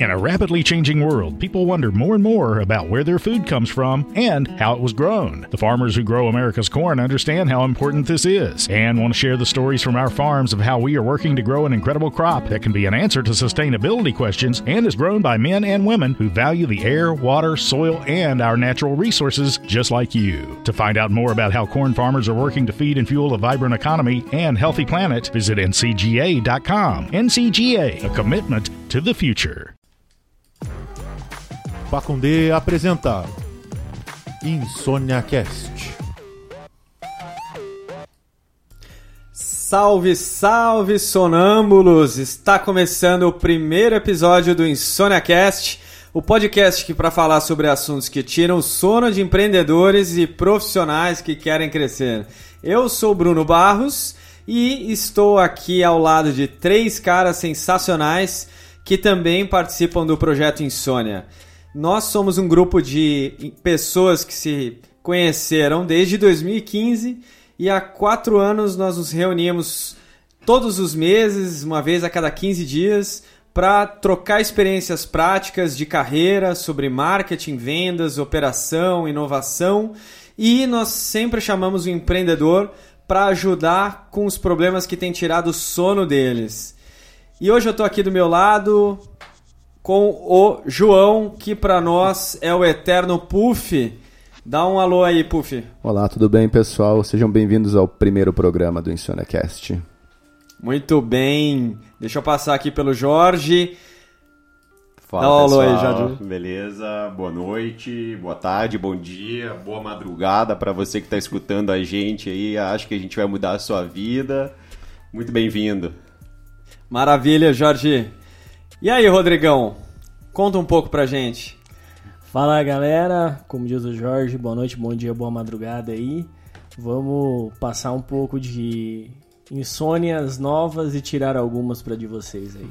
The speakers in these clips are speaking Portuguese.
In a rapidly changing world, people wonder more and more about where their food comes from and how it was grown. The farmers who grow America's corn understand how important this is and want to share the stories from our farms of how we are working to grow an incredible crop that can be an answer to sustainability questions and is grown by men and women who value the air, water, soil, and our natural resources just like you. To find out more about how corn farmers are working to feed and fuel a vibrant economy and healthy planet, visit ncga.com. NCGA, a commitment to the future. Pacundê apresenta Insônia Cast. Salve, salve sonâmbulos! Está começando o primeiro episódio do Insônia Cast, o podcast que para falar sobre assuntos que tiram sono de empreendedores e profissionais que querem crescer. Eu sou Bruno Barros e estou aqui ao lado de três caras sensacionais que também participam do projeto Insônia. Nós somos um grupo de pessoas que se conheceram desde 2015 e há quatro anos nós nos reunimos todos os meses, uma vez a cada 15 dias, para trocar experiências práticas de carreira sobre marketing, vendas, operação, inovação e nós sempre chamamos o empreendedor para ajudar com os problemas que têm tirado o sono deles. E hoje eu estou aqui do meu lado, com o João, que para nós é o eterno Puff. Dá um alô aí, Puff. Olá, tudo bem, pessoal? Sejam bem-vindos ao primeiro programa do InsonaCast. Muito bem. Deixa eu passar aqui pelo Jorge. Fala, Dá um alô aí. Jorge. Beleza? Boa noite, boa tarde, bom dia, boa madrugada para você que está escutando a gente aí. Acho que a gente vai mudar a sua vida. Muito bem-vindo. Maravilha, Jorge. E aí, Rodrigão? Conta um pouco pra gente. Fala galera, como diz o Jorge, boa noite, bom dia, boa madrugada aí. Vamos passar um pouco de insônias novas e tirar algumas para de vocês aí.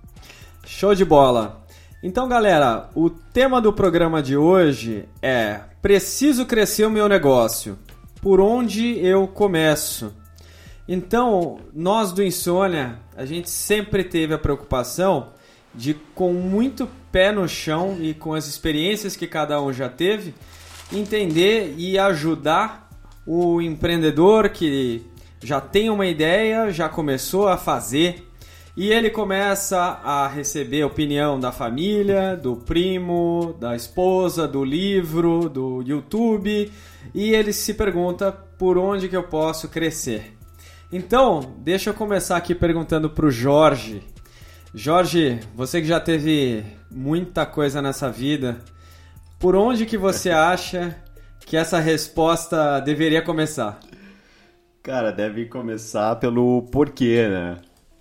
Show de bola. Então, galera, o tema do programa de hoje é Preciso crescer o meu negócio. Por onde eu começo? Então, nós do Insônia, a gente sempre teve a preocupação de, com muito pé no chão e com as experiências que cada um já teve, entender e ajudar o empreendedor que já tem uma ideia, já começou a fazer e ele começa a receber opinião da família, do primo, da esposa, do livro, do YouTube e ele se pergunta por onde que eu posso crescer. Então, deixa eu começar aqui perguntando para o Jorge. Jorge, você que já teve muita coisa nessa vida, por onde que você acha que essa resposta deveria começar? Cara, deve começar pelo porquê, né?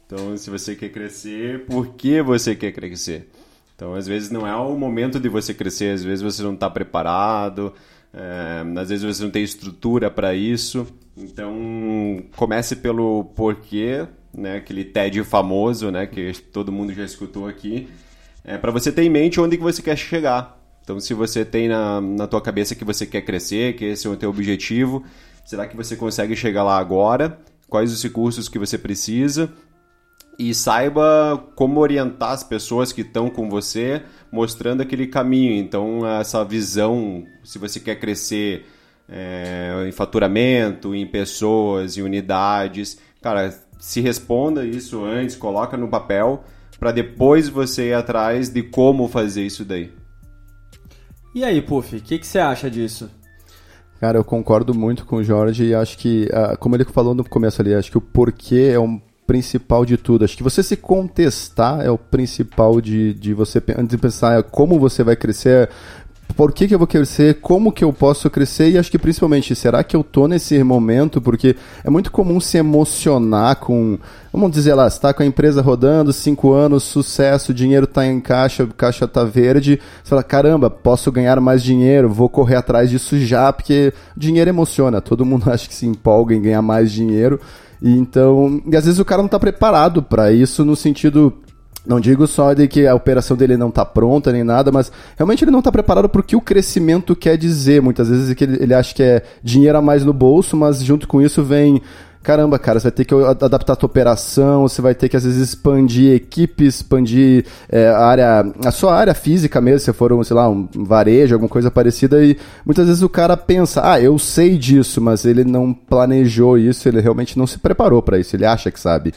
Então, se você quer crescer, por que você quer crescer? Então, às vezes não é o momento de você crescer, às vezes você não está preparado, é, às vezes você não tem estrutura para isso. Então, comece pelo porquê, né? Aquele TED famoso, né? Que todo mundo já escutou aqui. É, para você ter em mente onde que você quer chegar. Então, se você tem na, na tua cabeça que você quer crescer, que esse é o teu objetivo, será que você consegue chegar lá agora? Quais os recursos que você precisa? E saiba como orientar as pessoas que estão com você, mostrando aquele caminho. Então, essa visão, se você quer crescer é, em faturamento, em pessoas, em unidades, cara, se responda isso antes, coloca no papel, para depois você ir atrás de como fazer isso daí. E aí, Puff, o que, que você acha disso? Cara, eu concordo muito com o Jorge e acho que, ah, como ele falou no começo ali, acho que o porquê é um principal de tudo. Acho que você se contestar é o principal de, de você antes de pensar como você vai crescer, por que, que eu vou crescer, como que eu posso crescer? E acho que principalmente, será que eu tô nesse momento? Porque é muito comum se emocionar com, vamos dizer lá, está com a empresa rodando, cinco anos, sucesso, dinheiro está em caixa, caixa tá verde, você fala, caramba, posso ganhar mais dinheiro, vou correr atrás disso já, porque dinheiro emociona, todo mundo acha que se empolga em ganhar mais dinheiro, e então, e às vezes o cara não está preparado para isso no sentido não digo só de que a operação dele não está pronta nem nada, mas realmente ele não está preparado para o que o crescimento quer dizer. Muitas vezes é que ele, ele acha que é dinheiro a mais no bolso, mas junto com isso vem caramba, cara, você vai ter que adaptar a tua operação, você vai ter que às vezes expandir equipes, expandir é, a área, a sua área física mesmo, se for, um, sei lá, um varejo, alguma coisa parecida, e muitas vezes o cara pensa, ah, eu sei disso, mas ele não planejou isso, ele realmente não se preparou para isso, ele acha que sabe.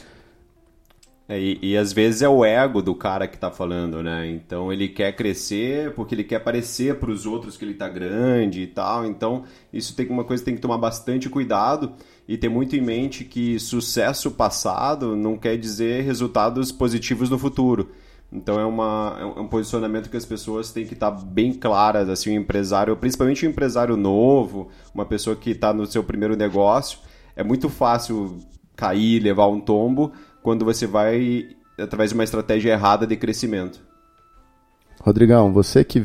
É, e, e, às vezes é o ego do cara que tá falando, né? Então ele quer crescer porque ele quer parecer para os outros que ele tá grande e tal. Então isso tem uma coisa que tem que tomar bastante cuidado e ter muito em mente que sucesso passado não quer dizer resultados positivos no futuro. Então é, uma, é um posicionamento que as pessoas têm que estar tá bem claras, assim, o empresário, principalmente o empresário novo, uma pessoa que está no seu primeiro negócio, é muito fácil cair, levar um tombo, quando você vai através de uma estratégia errada de crescimento. Rodrigão, você que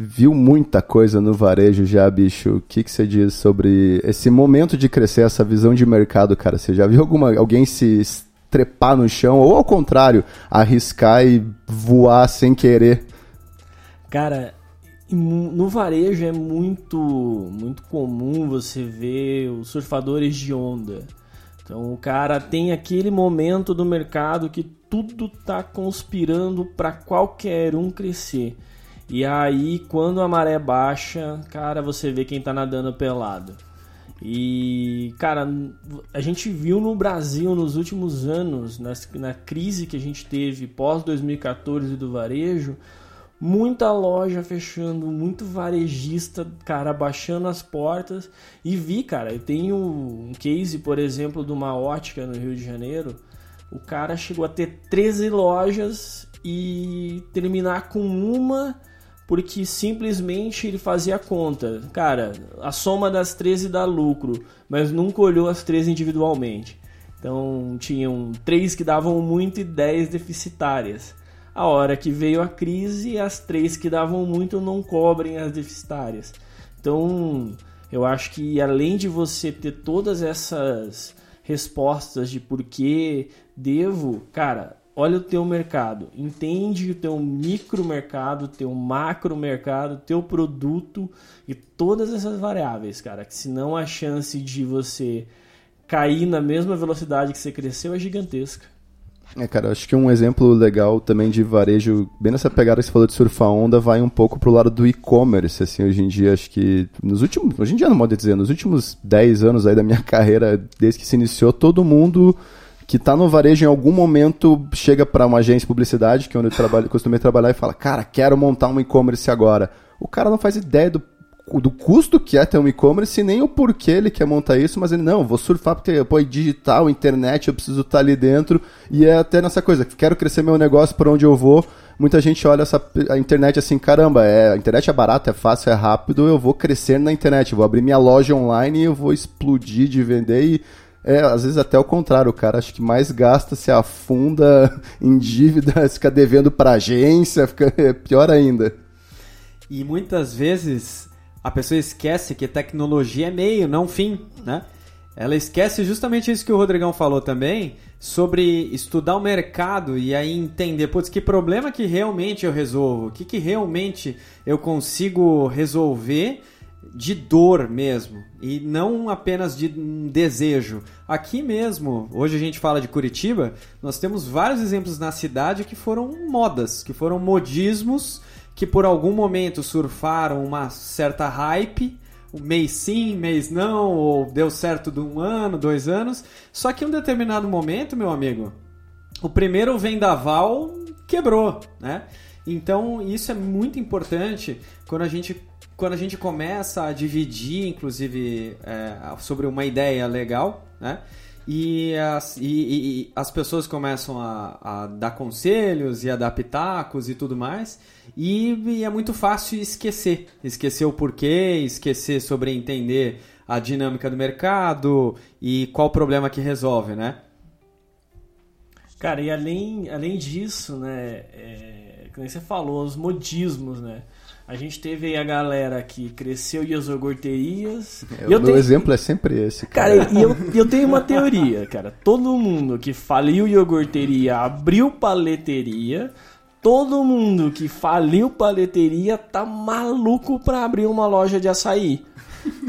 viu muita coisa no varejo já, bicho, o que, que você diz sobre esse momento de crescer, essa visão de mercado, cara? Você já viu alguma, alguém se trepar no chão ou, ao contrário, arriscar e voar sem querer? Cara, no varejo é muito, muito comum você ver os surfadores de onda então o cara tem aquele momento do mercado que tudo tá conspirando para qualquer um crescer. E aí quando a maré baixa, cara, você vê quem tá nadando pelado. E, cara, a gente viu no Brasil nos últimos anos, na, crise que a gente teve pós 2014 do varejo, muita loja fechando, muito varejista, cara, baixando as portas. E vi, cara, eu tenho um case, por exemplo, de uma ótica no Rio de Janeiro. O cara chegou a ter 13 lojas e terminar com uma porque simplesmente ele fazia conta. Cara, a soma das 13 dá lucro, mas nunca olhou as 13 individualmente. Então tinham três que davam muito e 10 deficitárias. A hora que veio a crise, as três que davam muito não cobrem as deficitárias. Então, eu acho que além de você ter todas essas respostas de por que devo, cara, olha o teu mercado, entende o teu micro mercado, teu macro mercado, teu produto e todas essas variáveis, cara, que senão a chance de você cair na mesma velocidade que você cresceu é gigantesca. É, cara, acho que um exemplo legal também de varejo, bem nessa pegada que você falou de surfar onda, vai um pouco pro lado do e-commerce, assim, hoje em dia, acho que nos últimos, hoje em dia não modo dizer, nos últimos 10 anos aí da minha carreira, desde que se iniciou, todo mundo que está no varejo em algum momento chega para uma agência de publicidade, que é onde eu trabalho, costumei trabalhar, e fala, cara, quero montar um e-commerce agora. O cara não faz ideia do do custo que é ter um e-commerce, nem o porquê ele quer montar isso, mas ele, não, vou surfar porque, pô, é digital, internet, eu preciso estar ali dentro, e é até nessa coisa, quero crescer meu negócio para onde eu vou, muita gente olha essa, a internet assim, caramba, é, a internet é barata, é fácil, é rápido, eu vou crescer na internet, vou abrir minha loja online e eu vou explodir de vender e é, às vezes até o contrário, o cara acho que mais gasta, se afunda em dívida, fica devendo para agência, fica é pior ainda. E muitas vezes a pessoa esquece que tecnologia é meio, não fim, né? Ela esquece justamente isso que o Rodrigão falou também, sobre estudar o mercado e aí entender, putz, que problema que realmente eu resolvo, o que, que realmente eu consigo resolver de dor mesmo e não apenas de um desejo. Aqui mesmo, hoje a gente fala de Curitiba, nós temos vários exemplos na cidade que foram modas, que foram modismos que por algum momento surfaram uma certa hype, mês sim, mês não, ou deu certo de um ano, dois anos. Só que em um determinado momento, meu amigo, o primeiro vendaval quebrou, né? Então isso é muito importante quando a gente quando a gente começa a dividir, inclusive, é, sobre uma ideia legal, né? E as, e, e, as pessoas começam a, a, dar conselhos e a dar pitacos e tudo mais. E, e, é muito fácil esquecer. Esquecer o porquê, esquecer sobre entender a dinâmica do mercado e qual o problema que resolve, né? Cara, e além, além disso, né? É, como você falou, os modismos, né? A gente teve aí a galera que cresceu e as iogurterias. É, o meu tenho... exemplo é sempre esse. Cara, cara e eu, eu tenho uma teoria, cara. Todo mundo que faliu iogurteria abriu paleteria. Todo mundo que faliu paleteria tá maluco pra abrir uma loja de açaí.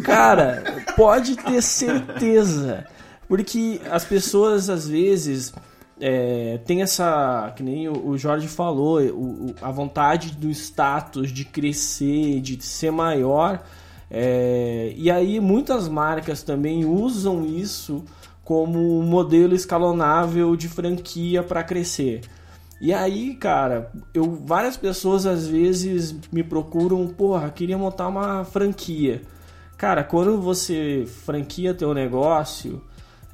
Cara, pode ter certeza. Porque as pessoas, às vezes, é, tem essa, que nem o Jorge falou, o, a vontade do status de crescer, de ser maior. É, e aí muitas marcas também usam isso como um modelo escalonável de franquia para crescer. E aí, cara, eu várias pessoas às vezes me procuram, porra, queria montar uma franquia. Cara, quando você franquia teu negócio,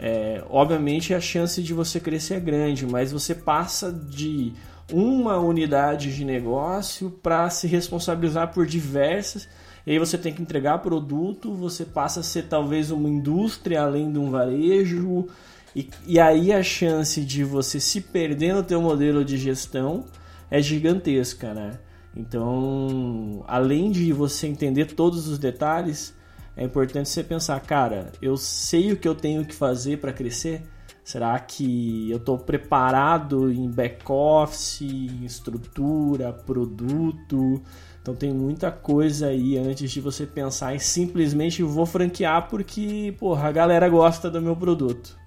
é, obviamente a chance de você crescer é grande, mas você passa de uma unidade de negócio para se responsabilizar por diversas. E aí você tem que entregar produto, você passa a ser talvez uma indústria além de um varejo. E, e aí a chance de você se perder no teu modelo de gestão é gigantesca, né? Então, além de você entender todos os detalhes, é importante você pensar, cara, eu sei o que eu tenho que fazer para crescer? Será que eu estou preparado em back-office, em estrutura, produto? Então tem muita coisa aí antes de você pensar em simplesmente vou franquear porque, porra, a galera gosta do meu produto.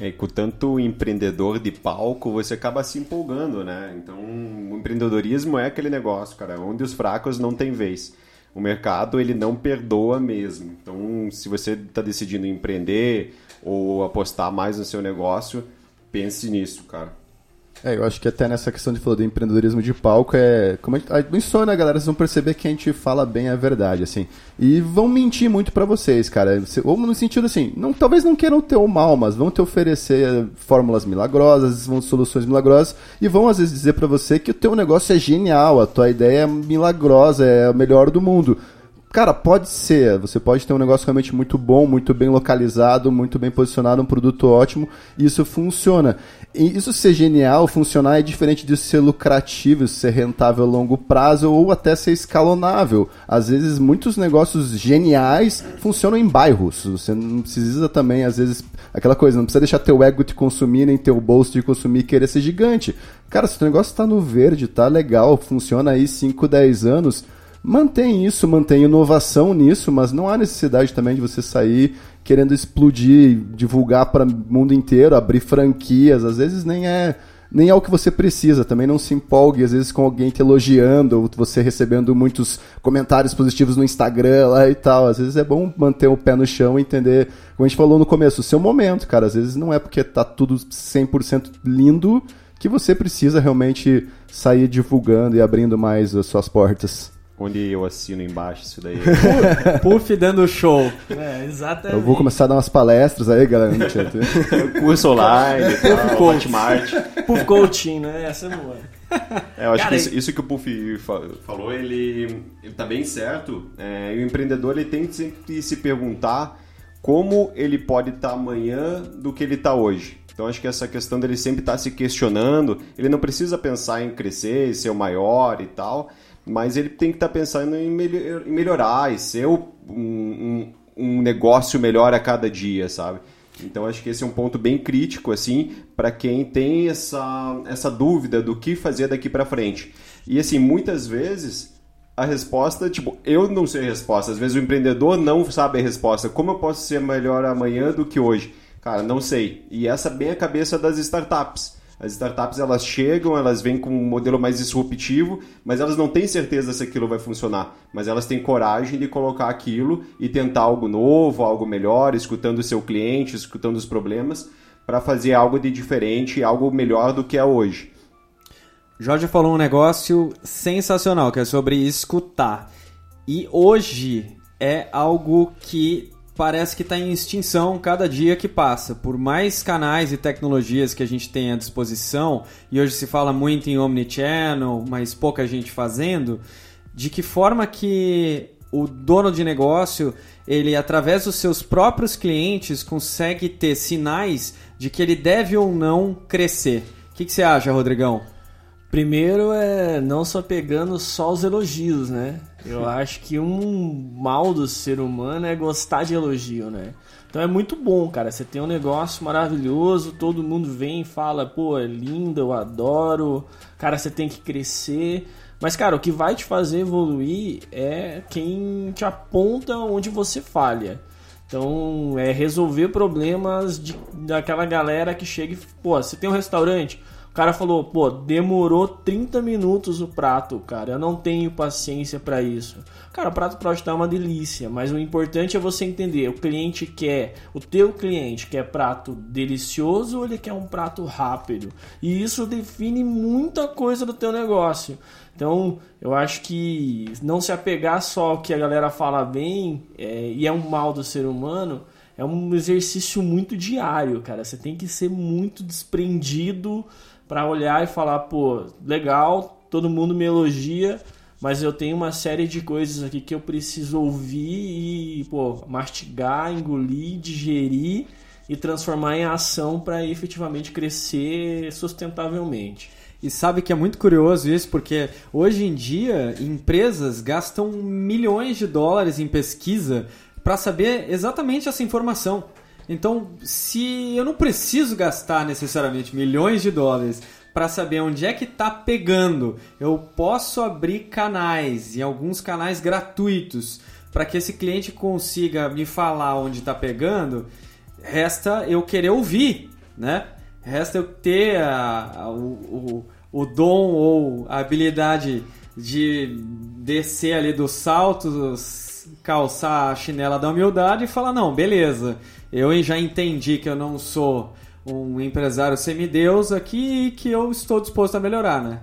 É, com tanto empreendedor de palco, você acaba se empolgando, né? Então, o empreendedorismo é aquele negócio, cara, onde os fracos não têm vez o mercado ele não perdoa mesmo. Então, se você está decidindo empreender ou apostar mais no seu negócio, pense nisso, cara. É, eu acho que até nessa questão de falar do empreendedorismo de palco é. Como a gente, insônia, galera, vocês vão perceber que a gente fala bem a verdade, assim. E vão mentir muito para vocês, cara. Ou no sentido assim, não, talvez não queiram ter o mal, mas vão te oferecer eh, fórmulas milagrosas, vão soluções milagrosas, e vão às vezes dizer para você que o teu negócio é genial, a tua ideia é milagrosa, é a melhor do mundo. Cara, pode ser. Você pode ter um negócio realmente muito bom, muito bem localizado, muito bem posicionado, um produto ótimo, e isso funciona. E isso ser genial, funcionar é diferente de ser lucrativo, ser rentável a longo prazo ou até ser escalonável. Às vezes, muitos negócios geniais funcionam em bairros. Você não precisa também, às vezes, aquela coisa, não precisa deixar teu ego te consumir, nem teu bolso te consumir e querer ser gigante. Cara, se o negócio está no verde, tá legal, funciona aí 5, 10 anos mantém isso, mantém inovação nisso, mas não há necessidade também de você sair querendo explodir, divulgar para o mundo inteiro, abrir franquias, às vezes nem é nem é o que você precisa, também não se empolgue às vezes com alguém te elogiando, ou você recebendo muitos comentários positivos no Instagram lá e tal. Às vezes é bom manter o pé no chão e entender, como a gente falou no começo, o seu momento, cara. Às vezes não é porque tá tudo 100% lindo que você precisa realmente sair divulgando e abrindo mais as suas portas. Onde eu assino embaixo isso daí. Puff dando show. É, exatamente. Eu vou começar a dar umas palestras aí, galera. Curso online, Puff Coach. Puff Coaching, né? Essa é boa. É, eu acho Cara, que isso, isso, que o Puff falou, ele, ele tá bem certo. É, e o empreendedor ele tem que sempre se perguntar como ele pode estar tá amanhã do que ele está hoje. Então acho que essa questão dele sempre estar tá se questionando, ele não precisa pensar em crescer, ser o maior e tal, mas ele tem que estar tá pensando em, melhor, em, melhorar e ser um, um, um, negócio melhor a cada dia, sabe? Então acho que esse é um ponto bem crítico assim para quem tem essa, essa dúvida do que fazer daqui para frente. E assim, muitas vezes a resposta, tipo, eu não sei a resposta, às vezes o empreendedor não sabe a resposta. Como eu posso ser melhor amanhã do que hoje? Cara, não sei. E essa é bem a cabeça das startups. As startups elas chegam, elas vêm com um modelo mais disruptivo, mas elas não têm certeza se aquilo vai funcionar. Mas elas têm coragem de colocar aquilo e tentar algo novo, algo melhor, escutando o seu cliente, escutando os problemas, para fazer algo de diferente, algo melhor do que é hoje. Jorge falou um negócio sensacional, que é sobre escutar. E hoje é algo que parece que está em extinção cada dia que passa. Por mais canais e tecnologias que a gente tem à disposição, e hoje se fala muito em omnichannel, mas pouca gente fazendo, de que forma que o dono de negócio, ele através dos seus próprios clientes consegue ter sinais de que ele deve ou não crescer. O que, que você acha, Rodrigão? Primeiro é não só pegando só os elogios, né? Eu acho que um mal do ser humano é gostar de elogio, né? Então é muito bom, cara. Você tem um negócio maravilhoso, todo mundo vem e fala, pô, é lindo, eu adoro. Cara, você tem que crescer. Mas, cara, o que vai te fazer evoluir é quem te aponta onde você falha. Então, é resolver problemas de, daquela galera que chega e, pô, você tem um restaurante, o cara falou, pô, demorou 30 minutos o prato, cara. Eu não tenho paciência para isso. Cara, o prato pode estar uma delícia, mas o importante é você entender, o cliente quer, o teu cliente quer prato delicioso ou ele quer um prato rápido? E isso define muita coisa do teu negócio. Então, eu acho que não se apegar só ao que a galera fala bem é, e é um mal do ser humano, é um exercício muito diário, cara. Você tem que ser muito desprendido para olhar e falar, pô, legal, todo mundo me elogia, mas eu tenho uma série de coisas aqui que eu preciso ouvir e, pô, mastigar, engolir, digerir e transformar em ação para efetivamente crescer sustentavelmente. E sabe que é muito curioso isso, porque hoje em dia empresas gastam milhões de dólares em pesquisa para saber exatamente essa informação. Então, se eu não preciso gastar necessariamente milhões de dólares para saber onde é que está pegando, eu posso abrir canais e alguns canais gratuitos para que esse cliente consiga me falar onde está pegando. Resta eu querer ouvir, né? Resta eu ter a, a, o, o, o dom ou a habilidade de descer ali do salto, calçar a chinela da humildade e falar: não, beleza, eu já entendi que eu não sou um empresário semideus aqui e que eu estou disposto a melhorar, né?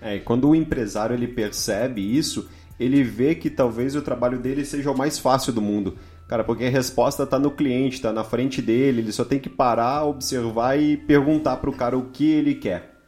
É, e quando o empresário ele percebe isso, ele vê que talvez o trabalho dele seja o mais fácil do mundo. Cara, porque a resposta está no cliente, está na frente dele, ele só tem que parar, observar e perguntar para o cara o que ele quer.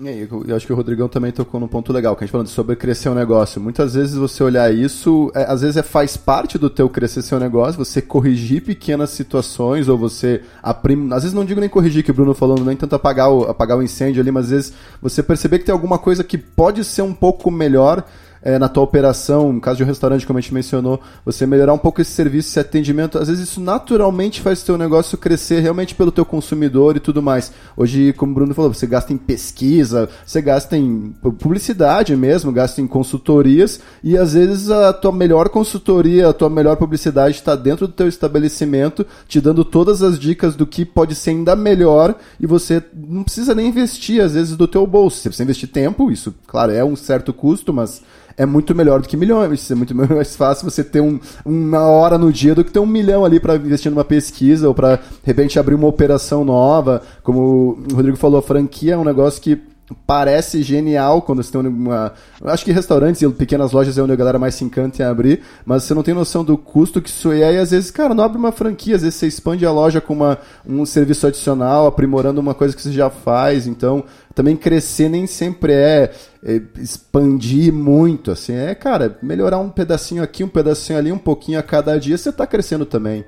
Eu, eu acho que o Rodrigão também tocou num ponto legal, que a gente falando sobre crescer um negócio. Muitas vezes você olhar isso, é, às vezes é, faz parte do teu crescer seu negócio, você corrigir pequenas situações, ou você aprim... às vezes não digo nem corrigir, que o Bruno falou, nem tanto apagar o, apagar o incêndio ali, mas às vezes você perceber que tem alguma coisa que pode ser um pouco melhor é, na tua operação, no caso de um restaurante, como a gente mencionou, você melhorar um pouco esse serviço, esse atendimento, às vezes isso naturalmente faz o teu negócio crescer realmente pelo teu consumidor e tudo mais. Hoje, como o Bruno falou, você gasta em pesquisa, você gasta em publicidade mesmo, gasta em consultorias e às vezes a tua melhor consultoria, a tua melhor publicidade está dentro do teu estabelecimento, te dando todas as dicas do que pode ser ainda melhor e você não precisa nem investir às vezes do teu bolso. Você precisa investir tempo, isso, claro, é um certo custo, mas é muito melhor do que milhões. É muito mais fácil você ter um, uma hora no dia do que ter um milhão ali para investir numa pesquisa ou para, de repente, abrir uma operação nova. Como o Rodrigo falou, a franquia é um negócio que parece genial quando você tem uma. Acho que restaurantes e pequenas lojas é onde a galera mais se encanta em abrir, mas você não tem noção do custo que isso é. E às vezes, cara, não abre uma franquia, às vezes você expande a loja com uma, um serviço adicional, aprimorando uma coisa que você já faz. Então, também crescer nem sempre é, é expandir muito, assim. É, cara, melhorar um pedacinho aqui, um pedacinho ali, um pouquinho a cada dia, você está crescendo também.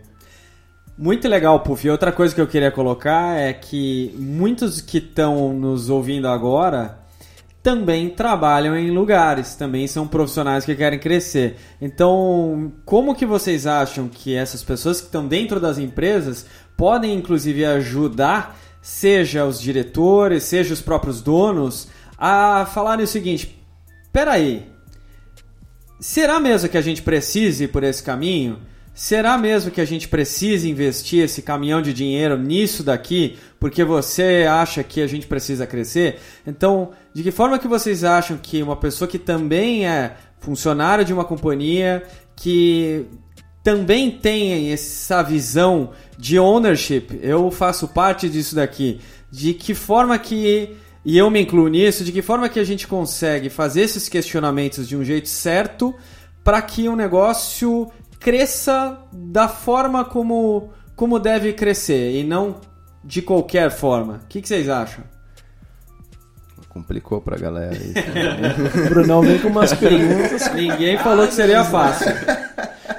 Muito legal, Puff. E outra coisa que eu queria colocar é que muitos que estão nos ouvindo agora também trabalham em lugares, também são profissionais que querem crescer. Então, como que vocês acham que essas pessoas que estão dentro das empresas podem inclusive ajudar, seja os diretores, seja os próprios donos, a falarem o seguinte: peraí, será mesmo que a gente precise ir por esse caminho? Será mesmo que a gente precisa investir esse caminhão de dinheiro nisso daqui porque você acha que a gente precisa crescer? Então, de que forma que vocês acham que uma pessoa que também é funcionário de uma companhia, que também tem essa visão de ownership, eu faço parte disso daqui, de que forma que e eu me incluo nisso, de que forma que a gente consegue fazer esses questionamentos de um jeito certo para que o negócio cresça da forma como, como deve crescer e não de qualquer forma. O que, que vocês acham? Complicou pra galera aí. o Brunão vem com umas perguntas. Ninguém falou que seria fácil.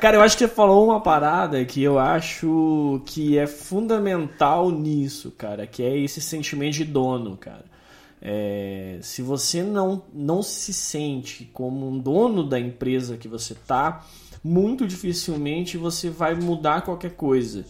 Cara, eu acho que você falou uma parada que eu acho que é fundamental nisso, cara, que é esse sentimento de dono, cara. É, se você não, não se sente como um dono da empresa que você tá, muito dificilmente você vai mudar qualquer coisa.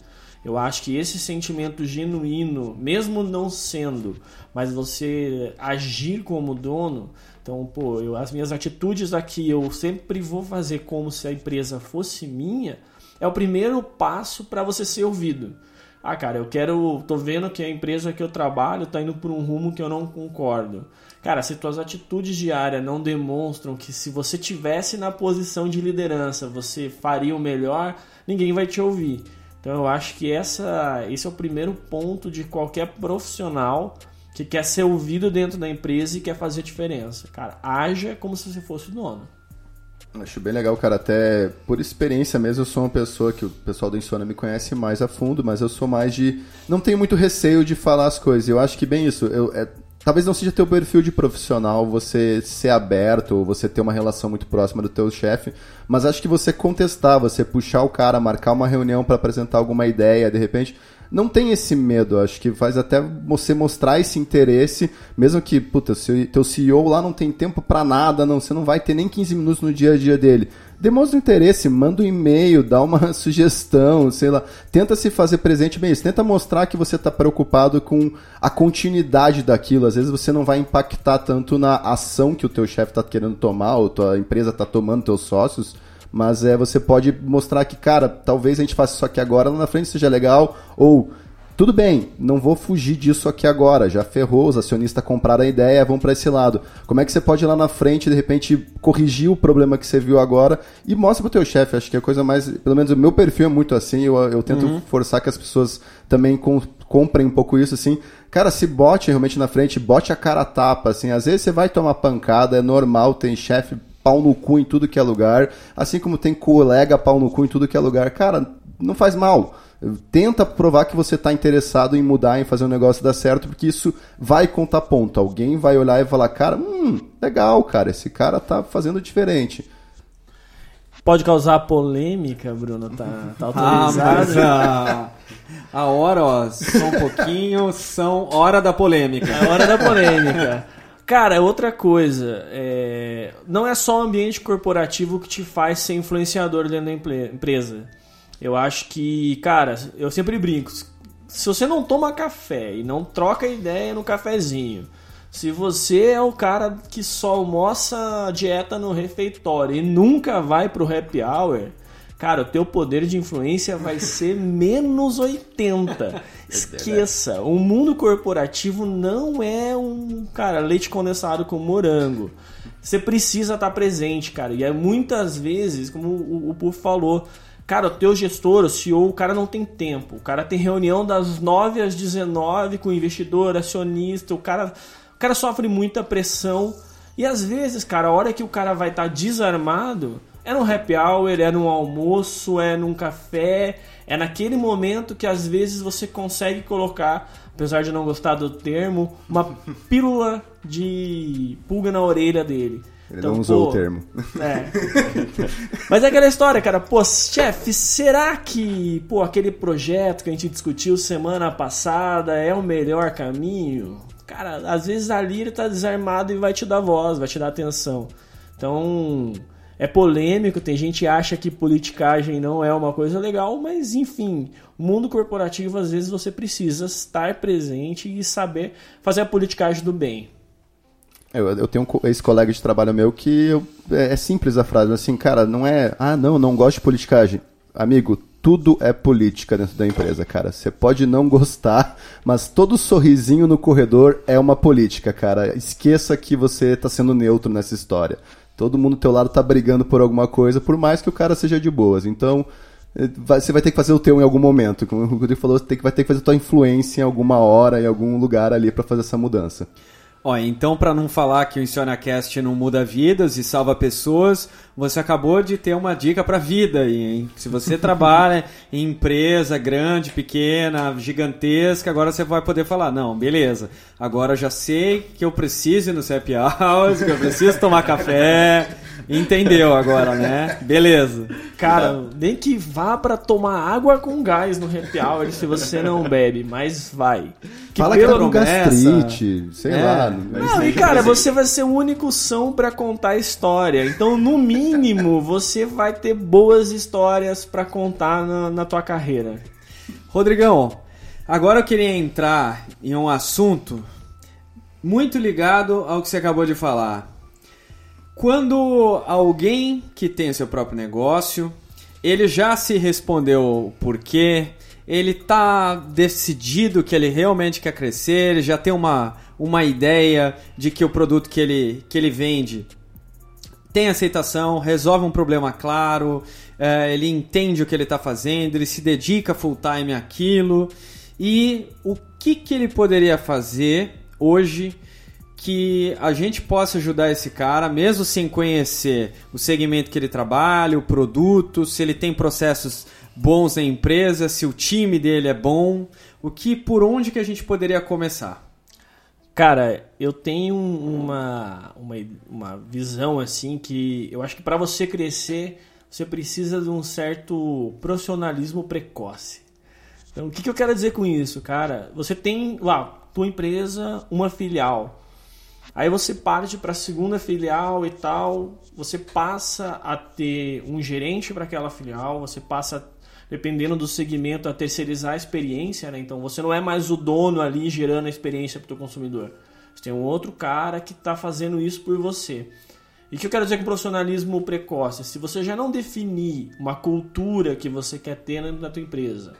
Eu acho que esse sentimento genuíno, mesmo não sendo, mas você agir como dono, então, pô, eu, as minhas atitudes aqui eu sempre vou fazer como se a empresa fosse minha. é o primeiro passo para você ser ouvido. Ah, cara, eu quero, tô vendo que a empresa que eu trabalho tá indo por um rumo que eu não concordo. Cara, se tuas atitudes diárias não demonstram que se você tivesse na posição de liderança, você faria o melhor, ninguém vai te ouvir. Então eu acho que essa, esse é o primeiro ponto de qualquer profissional que quer ser ouvido dentro da empresa e quer fazer diferença. Cara, haja como se você fosse o dono. Acho bem legal, cara. Até por experiência mesmo, eu sou uma pessoa que o pessoal do Insônia me conhece mais a fundo, mas eu sou mais de. Não tenho muito receio de falar as coisas. Eu acho que bem isso. Eu, é, talvez não seja teu perfil de profissional você ser aberto ou você ter uma relação muito próxima do teu chefe, mas acho que você contestar, você puxar o cara, marcar uma reunião para apresentar alguma ideia, de repente não tem esse medo. Acho que faz até você mostrar esse interesse, mesmo que, puta, teu CEO lá não tem tempo para nada, não, você não vai ter nem 15 minutos no dia a dia dele. Demonstra interesse, manda um e-mail, dá uma sugestão, sei lá. Tenta se fazer presente bem isso. Tenta mostrar que você está preocupado com a continuidade daquilo. Às vezes você não vai impactar tanto na ação que o teu chefe está querendo tomar, ou tua empresa está tomando, teus sócios, mas é, você pode mostrar que, cara, talvez a gente faça isso aqui agora, lá na frente seja legal, ou tudo bem, não vou fugir disso aqui agora, já ferrou, os acionistas compraram a ideia, vão para esse lado. Como é que você pode ir lá na frente, de repente, corrigir o problema que você viu agora e mostra pro teu chefe, acho que é a coisa mais, pelo menos o meu perfil é muito assim, eu, eu tento uhum. forçar que as pessoas também com, comprem um pouco isso, assim, cara, se bote realmente na frente, bote a cara a tapa, assim, às vezes você vai tomar pancada, é normal, tem chefe pau no cu em tudo que é lugar, assim como tem colega pau no cu em tudo que é lugar. Cara, não faz mal. Tenta provar que você está interessado em mudar, em fazer um negócio dar certo, porque isso vai contar ponto. Alguém vai olhar e falar, cara, hum, legal, cara, esse cara tá fazendo diferente. Pode causar polêmica, Bruno, tá, tá autorizado. Ah, mas a, a hora, ó, só um pouquinho, são hora da polêmica. É hora da polêmica. Cara, outra coisa, é... não é só o ambiente corporativo que te faz ser influenciador dentro da empresa. Eu acho que, cara, eu sempre brinco. Se você não toma café e não troca ideia no cafezinho, se você é o cara que só almoça dieta no refeitório e nunca vai pro happy hour, cara, o teu poder de influência vai ser menos 80. Esqueça, o mundo corporativo não é um, cara, leite condensado com morango. Você precisa estar presente, cara. E é muitas vezes, como o, o Puff falou, cara, o teu gestor, o CEO, o cara não tem tempo. O cara tem reunião das 9 às 19 com investidor, acionista, o cara, o cara sofre muita pressão. E às vezes, cara, a hora que o cara vai estar desarmado, é no happy hour, é no almoço, é num café, é naquele momento que às vezes você consegue colocar, apesar de não gostar do termo, uma pílula de pulga na orelha dele. Ele então, não usou pô, o termo. É. Mas é aquela história, cara. Pô, chefe, será que pô, aquele projeto que a gente discutiu semana passada é o melhor caminho? Cara, às vezes ali ele tá desarmado e vai te dar voz, vai te dar atenção. Então, é polêmico, tem gente que acha que politicagem não é uma coisa legal, mas enfim, mundo corporativo às vezes você precisa estar presente e saber fazer a politicagem do bem. Eu, eu tenho um, esse colega de trabalho meu que eu, é, é, simples a frase, assim, cara, não é, ah, não, não gosto de politicagem. Amigo, tudo é política dentro da empresa, cara. Você pode não gostar, mas todo sorrisinho no corredor é uma política, cara. Esqueça que você está sendo neutro nessa história. Todo mundo do teu lado tá brigando por alguma coisa, por mais que o cara seja de boas. Então, eh, você vai ter que fazer o teu em algum momento. Como o Rodrigo falou, você vai ter que fazer a tua influência em alguma hora, em algum lugar ali para fazer essa mudança. Ó, então para não falar que o IncionaCast não muda vidas e salva pessoas, você acabou de ter uma dica para vida aí, hein? Se você trabalha em empresa grande, pequena, gigantesca, agora você vai poder falar, não, beleza. Agora eu já sei que eu preciso ir no CP House, que eu preciso tomar café, Entendeu agora, né? Beleza. Cara, nem que vá para tomar água com gás no happy hour se você não bebe, mas vai. Que Fala que tá com gastrite, sei é. lá. Não, e cara, você vai ser o único som para contar a história. Então, no mínimo, você vai ter boas histórias para contar na, na tua carreira. Rodrigão, agora eu queria entrar em um assunto muito ligado ao que você acabou de falar quando alguém que tem seu próprio negócio, ele já se respondeu por quê, ele tá decidido que ele realmente quer crescer, ele já tem uma, uma ideia de que o produto que ele, que ele vende tem aceitação, resolve um problema claro, é, ele entende o que ele está fazendo, ele se dedica full time àquilo. E o que, que ele poderia fazer hoje que a gente possa ajudar esse cara, mesmo sem conhecer o segmento que ele trabalha, o produto, se ele tem processos bons na empresa, se o time dele é bom, o que por onde que a gente poderia começar? Cara, eu tenho uma, uma, uma visão assim que eu acho que para você crescer, você precisa de um certo profissionalismo precoce. Então, o que, que eu quero dizer com isso, cara? Você tem lá, tua empresa, uma filial. Aí você parte para a segunda filial e tal, você passa a ter um gerente para aquela filial, você passa, dependendo do segmento, a terceirizar a experiência, né? Então você não é mais o dono ali gerando a experiência para o consumidor. Você tem um outro cara que está fazendo isso por você. E o que eu quero dizer com profissionalismo precoce? Se você já não definir uma cultura que você quer ter na tua empresa,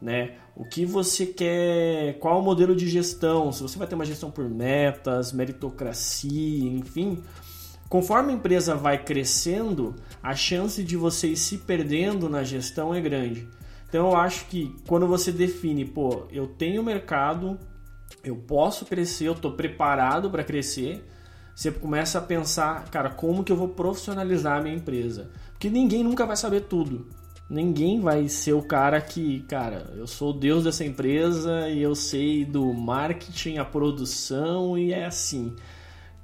né? O que você quer, qual o modelo de gestão, se você vai ter uma gestão por metas, meritocracia, enfim, conforme a empresa vai crescendo, a chance de você ir se perdendo na gestão é grande. Então eu acho que quando você define, pô, eu tenho mercado, eu posso crescer, eu estou preparado para crescer, você começa a pensar, cara, como que eu vou profissionalizar a minha empresa? Porque ninguém nunca vai saber tudo. Ninguém vai ser o cara que, cara, eu sou o deus dessa empresa e eu sei do marketing, a produção e é assim.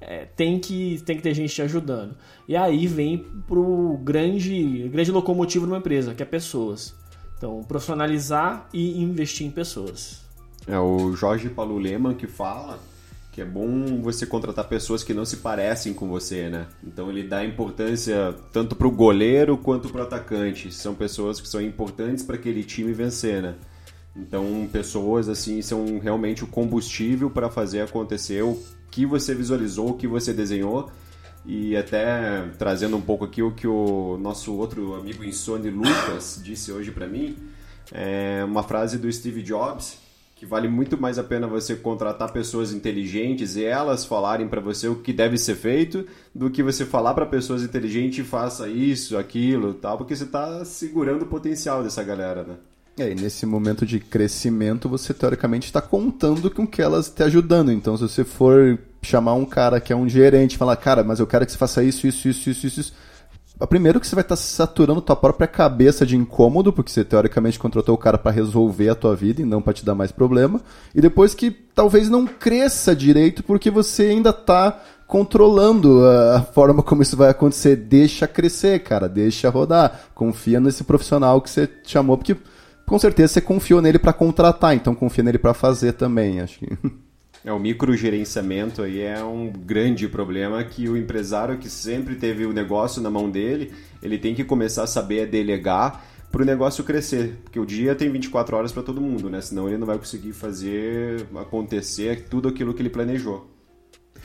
É, tem, que, tem que ter gente te ajudando. E aí vem pro grande, grande locomotivo de uma empresa, que é pessoas. Então, profissionalizar e investir em pessoas. É o Jorge Paulo Leman que fala que é bom você contratar pessoas que não se parecem com você, né? Então ele dá importância tanto para o goleiro quanto para o atacante. São pessoas que são importantes para aquele time vencer, né? Então pessoas assim são realmente o combustível para fazer acontecer o que você visualizou, o que você desenhou. E até trazendo um pouco aqui o que o nosso outro amigo Insone Lucas disse hoje para mim, é uma frase do Steve Jobs que vale muito mais a pena você contratar pessoas inteligentes e elas falarem para você o que deve ser feito do que você falar para pessoas inteligentes faça isso, aquilo, tal, porque você está segurando o potencial dessa galera, né? É, e nesse momento de crescimento, você teoricamente está contando com que elas te ajudando. Então, se você for chamar um cara que é um gerente e falar, cara, mas eu quero que você faça isso, isso, isso, isso, isso, isso Primeiro que você vai estar tá saturando tua própria cabeça de incômodo, porque você teoricamente contratou o cara para resolver a tua vida e não para te dar mais problema. E depois que talvez não cresça direito porque você ainda está controlando a forma como isso vai acontecer. Deixa crescer, cara, deixa rodar. Confia nesse profissional que você chamou, porque com certeza você confiou nele para contratar, então confia nele para fazer também, acho que. É, o microgerenciamento aí é um grande problema que o empresário que sempre teve o negócio na mão dele, ele tem que começar a saber delegar para o negócio crescer, porque o dia tem 24 horas para todo mundo, né? Senão ele não vai conseguir fazer acontecer tudo aquilo que ele planejou.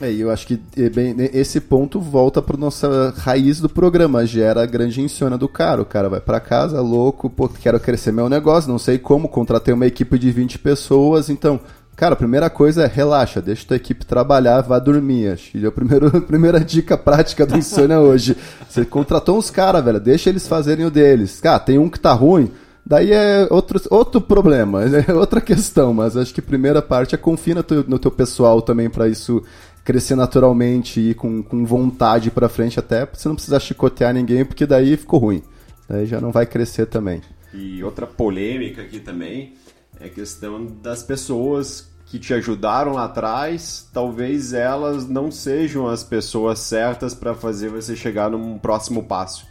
É, eu acho que é bem, esse ponto volta para nossa raiz do programa, gera a grande insônia do cara. O cara vai para casa, louco, pô, quero crescer meu negócio, não sei como, contratei uma equipe de 20 pessoas, então Cara, a primeira coisa é relaxa, deixa tua equipe trabalhar, vá dormir. Acho que é a primeira, a primeira dica prática do Insônia hoje. Você contratou uns caras, velho, deixa eles fazerem o deles. Cara, tem um que tá ruim, daí é outro, outro problema, é outra questão, mas acho que a primeira parte é confia no teu, no teu pessoal também para isso crescer naturalmente e com, com vontade para frente, até você não precisar chicotear ninguém, porque daí ficou ruim. Daí já não vai crescer também. E outra polêmica aqui também é questão das pessoas que te ajudaram lá atrás, talvez elas não sejam as pessoas certas para fazer você chegar num próximo passo.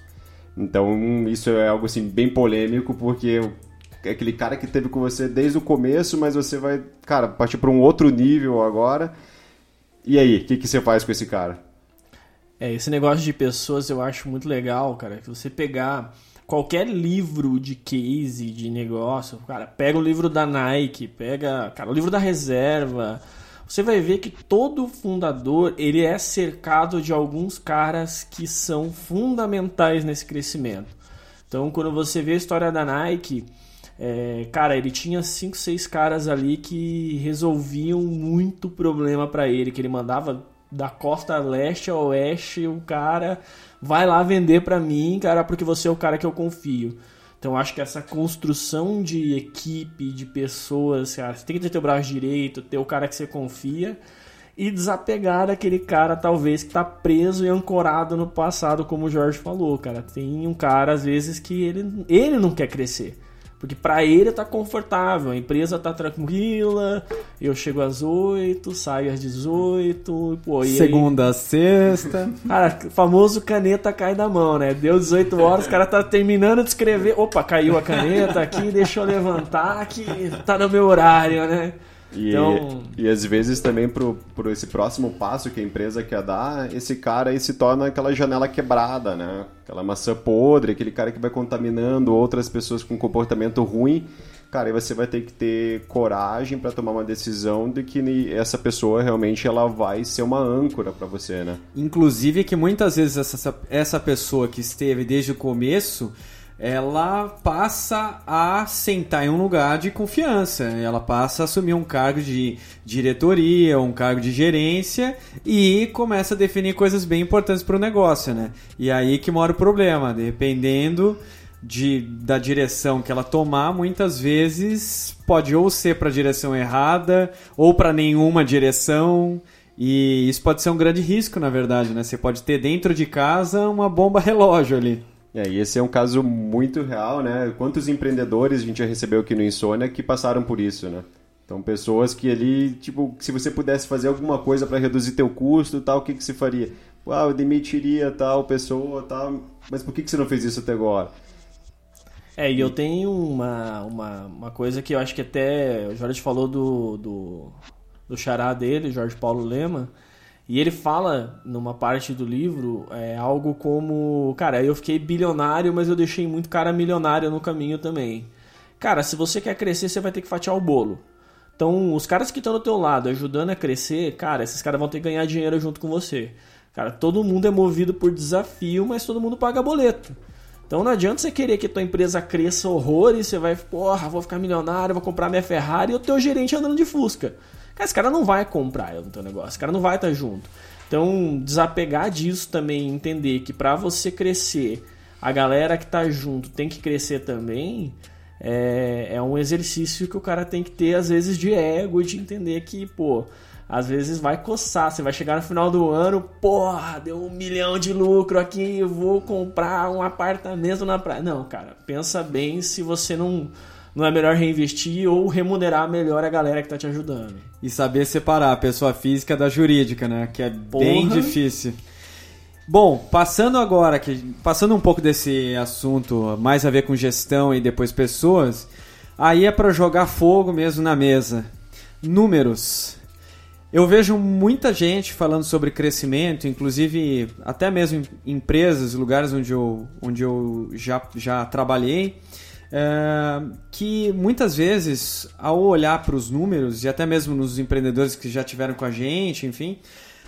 Então, isso é algo assim bem polêmico, porque é aquele cara que teve com você desde o começo, mas você vai, cara, partir para um outro nível agora. E aí, o que, que você faz com esse cara? É, esse negócio de pessoas eu acho muito legal, cara. Que você pegar qualquer livro de case, de negócio, cara, pega o livro da Nike, pega, cara, o livro da reserva, você vai ver que todo fundador, ele é cercado de alguns caras que são fundamentais nesse crescimento. Então, quando você vê a história da Nike, é, cara, ele tinha cinco, seis caras ali que resolviam muito problema para ele, que ele mandava da costa leste a oeste, o cara vai lá vender para mim, cara, porque você é o cara que eu confio. Então acho que essa construção de equipe, de pessoas, cara, você tem que ter teu braço direito, ter o cara que você confia e desapegar daquele cara, talvez, que está preso e ancorado no passado, como o Jorge falou, cara. Tem um cara, às vezes, que ele, ele não quer crescer. Porque para ele tá confortável, a empresa tá tranquila, eu chego às 8, saio às 18, pô, e Segunda a sexta. Cara, famoso caneta cai da mão, né? Deu 18 horas, o cara tá terminando de escrever. Opa, caiu a caneta aqui, deixa eu levantar que tá no meu horário, né? E, Então- e às vezes também pro, pro esse próximo passo que a empresa quer dar, esse cara aí se torna aquela janela quebrada, né? Aquela maçã podre, aquele cara que vai contaminando outras pessoas com comportamento ruim. Cara, aí você vai ter que ter coragem para tomar uma decisão de que essa pessoa realmente ela vai ser uma âncora para você, né? Inclusive que muitas vezes essa, essa pessoa que esteve desde o começo, ela passa a sentar em um lugar de confiança. Ela passa a assumir um cargo de diretoria, um cargo de gerência e começa a definir coisas bem importantes para o negócio, né? E aí que mora o problema, dependendo de, da direção que ela tomar, muitas vezes pode ou ser para a direção errada ou para nenhuma direção. E isso pode ser um grande risco, na verdade, né? Você pode ter dentro de casa uma bomba relógio ali. É, e esse é um caso muito real, né? Quantos empreendedores a gente já recebeu aqui no Insônia que passaram por isso, né? Então, pessoas que ali, tipo, se você pudesse fazer alguma coisa para reduzir teu custo tal, o que, que você faria? Ah, eu demitiria tal pessoa tal, mas por que, que você não fez isso até agora? É, e eu tenho uma, uma, uma coisa que eu acho que até o Jorge falou do, do, do xará dele, Jorge Paulo Lema, e ele fala numa parte do livro é, algo como: Cara, eu fiquei bilionário, mas eu deixei muito cara milionário no caminho também. Cara, se você quer crescer, você vai ter que fatiar o bolo. Então, os caras que estão do teu lado ajudando a crescer, cara, esses caras vão ter que ganhar dinheiro junto com você. Cara, todo mundo é movido por desafio, mas todo mundo paga boleto. Então não adianta você querer que tua empresa cresça horrores, você vai, porra, vou ficar milionário, vou comprar minha Ferrari e o teu gerente andando de Fusca. Cara, esse cara não vai comprar no teu negócio, esse cara não vai estar junto. Então, desapegar disso também, entender que para você crescer, a galera que tá junto tem que crescer também, é, é um exercício que o cara tem que ter, às vezes, de ego, de entender que, pô, às vezes vai coçar. Você vai chegar no final do ano, porra, deu um milhão de lucro aqui, vou comprar um apartamento na praia. Não, cara, pensa bem se você não, não é melhor reinvestir ou remunerar melhor a galera que tá te ajudando. E saber separar a pessoa física da jurídica, né? Que é bem Porra. difícil. Bom, passando agora, que, passando um pouco desse assunto mais a ver com gestão e depois pessoas, aí é para jogar fogo mesmo na mesa. Números. Eu vejo muita gente falando sobre crescimento, inclusive até mesmo em empresas, lugares onde eu, onde eu já, já trabalhei, é, que muitas vezes, ao olhar para os números, e até mesmo nos empreendedores que já tiveram com a gente, enfim,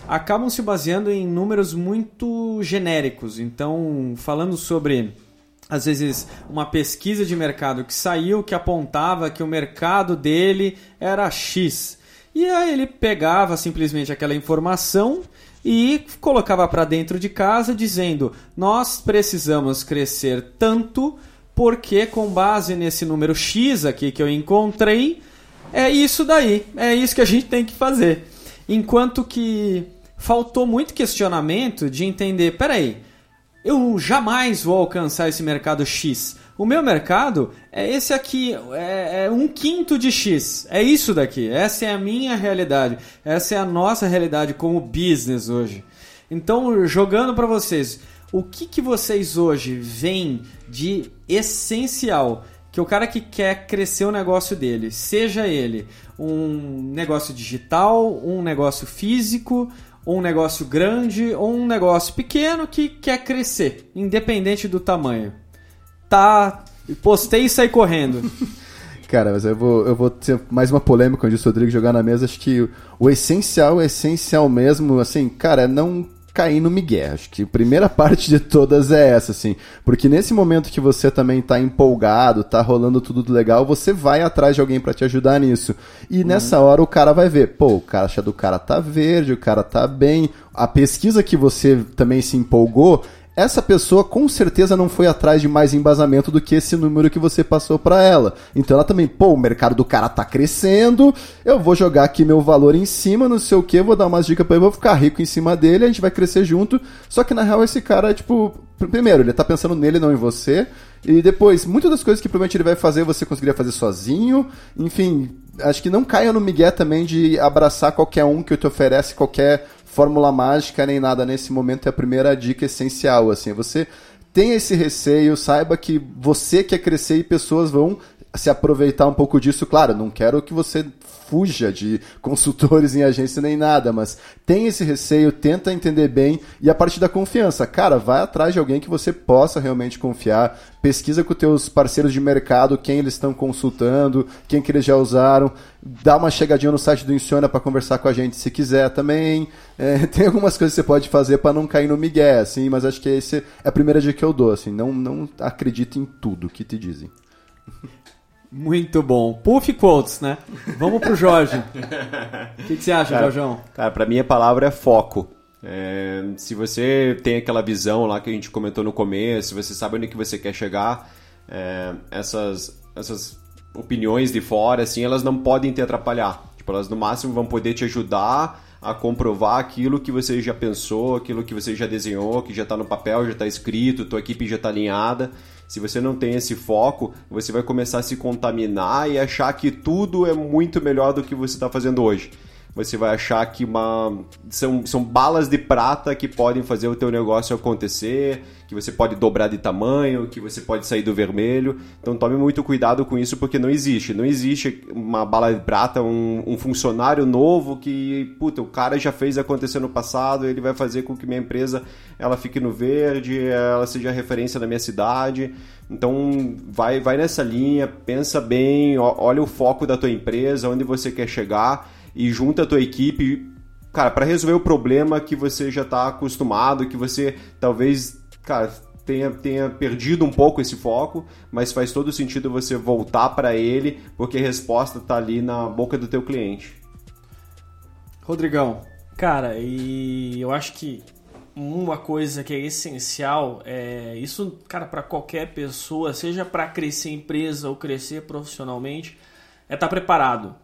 acabam se baseando em números muito genéricos. Então, falando sobre às vezes uma pesquisa de mercado que saiu que apontava que o mercado dele era X. E aí ele pegava simplesmente aquela informação e colocava para dentro de casa dizendo: "Nós precisamos crescer tanto porque com base nesse número X aqui que eu encontrei, é isso daí, é isso que a gente tem que fazer". Enquanto que faltou muito questionamento de entender, peraí, eu jamais vou alcançar esse mercado X. O meu mercado é esse aqui, é, é, um quinto de X. É isso daqui. Essa é a minha realidade. Essa é a nossa realidade como business hoje. Então, jogando para vocês, o que, que vocês hoje veem de essencial que o cara que quer crescer o negócio dele, seja ele um negócio digital, um negócio físico, um negócio grande ou um negócio pequeno que quer crescer, independente do tamanho. Tá, postei e saí correndo. Cara, mas eu vou, eu vou ter mais uma polêmica onde o Rodrigo jogar na mesa. Acho que o, o essencial, o essencial mesmo, assim, cara, é não cair no migué. Acho que a primeira parte de todas é essa, assim. Porque nesse momento que você também tá empolgado, tá rolando tudo legal, você vai atrás de alguém para te ajudar nisso. E uhum. nessa hora o cara vai ver, pô, o caixa do cara tá verde, o cara tá bem. A pesquisa que você também se empolgou essa pessoa com certeza não foi atrás de mais embasamento do que esse número que você passou para ela. Então ela também, pô, o mercado do cara tá crescendo, eu vou jogar aqui meu valor em cima, não sei o que, vou dar umas dicas pra ele, vou ficar rico em cima dele, a gente vai crescer junto. Só que na real esse cara tipo, primeiro, ele tá pensando nele, não em você. E depois, muitas das coisas que provavelmente ele vai fazer, você conseguiria fazer sozinho. Enfim, acho que não caia no migué também de abraçar qualquer um que te oferece qualquer fórmula mágica nem nada nesse momento é a primeira dica essencial, assim, você tem esse receio, saiba que você quer crescer e pessoas vão se aproveitar um pouco disso. Claro, não quero que você fuja de consultores em agência nem nada, mas tem esse receio, tenta entender bem e a partir da confiança, cara, vai atrás de alguém que você possa realmente confiar, pesquisa com teus parceiros de mercado, quem eles estão consultando, quem que eles já usaram, dá uma chegadinha no site do Insiona para conversar com a gente se quiser também. É, tem algumas coisas que você pode fazer para não cair no migué, assim, mas acho que esse é a primeira dica que eu dou, assim, não, não acredite em tudo que te dizem. Muito bom. Puff quotes, né? Vamos pro Jorge. O que, que, você acha, cara, Jorjão? Cara, pra mim a palavra é foco. É, se você tem aquela visão lá que a gente comentou no começo, se você sabe onde que você quer chegar, é, essas, essas opiniões de fora, assim, elas não podem te atrapalhar. Tipo, elas no máximo vão poder te ajudar a comprovar aquilo que você já pensou, aquilo que você já desenhou, que já está no papel, já está escrito, tua equipe já está alinhada. Se você não tem esse foco, você vai começar a se contaminar e achar que tudo é muito melhor do que você está fazendo hoje você vai achar que uma são, são balas de prata que podem fazer o teu negócio acontecer, que você pode dobrar de tamanho, que você pode sair do vermelho. Então tome muito cuidado com isso porque não existe. Não existe uma bala de prata, um, um funcionário novo que, puta, o cara já fez acontecer no passado, ele vai fazer com que minha empresa ela fique no verde, ela seja referência na minha cidade. Então vai, vai nessa linha, pensa bem, olha o foco da tua empresa, onde você quer chegar e junta a tua equipe, cara, para resolver o problema que você já está acostumado, que você talvez, cara, tenha, tenha perdido um pouco esse foco, mas faz todo sentido você voltar para ele, porque a resposta está ali na boca do teu cliente. Rodrigão. Cara, e eu acho que uma coisa que é essencial é isso, cara, para qualquer pessoa, seja para crescer empresa ou crescer profissionalmente, é estar tá preparado.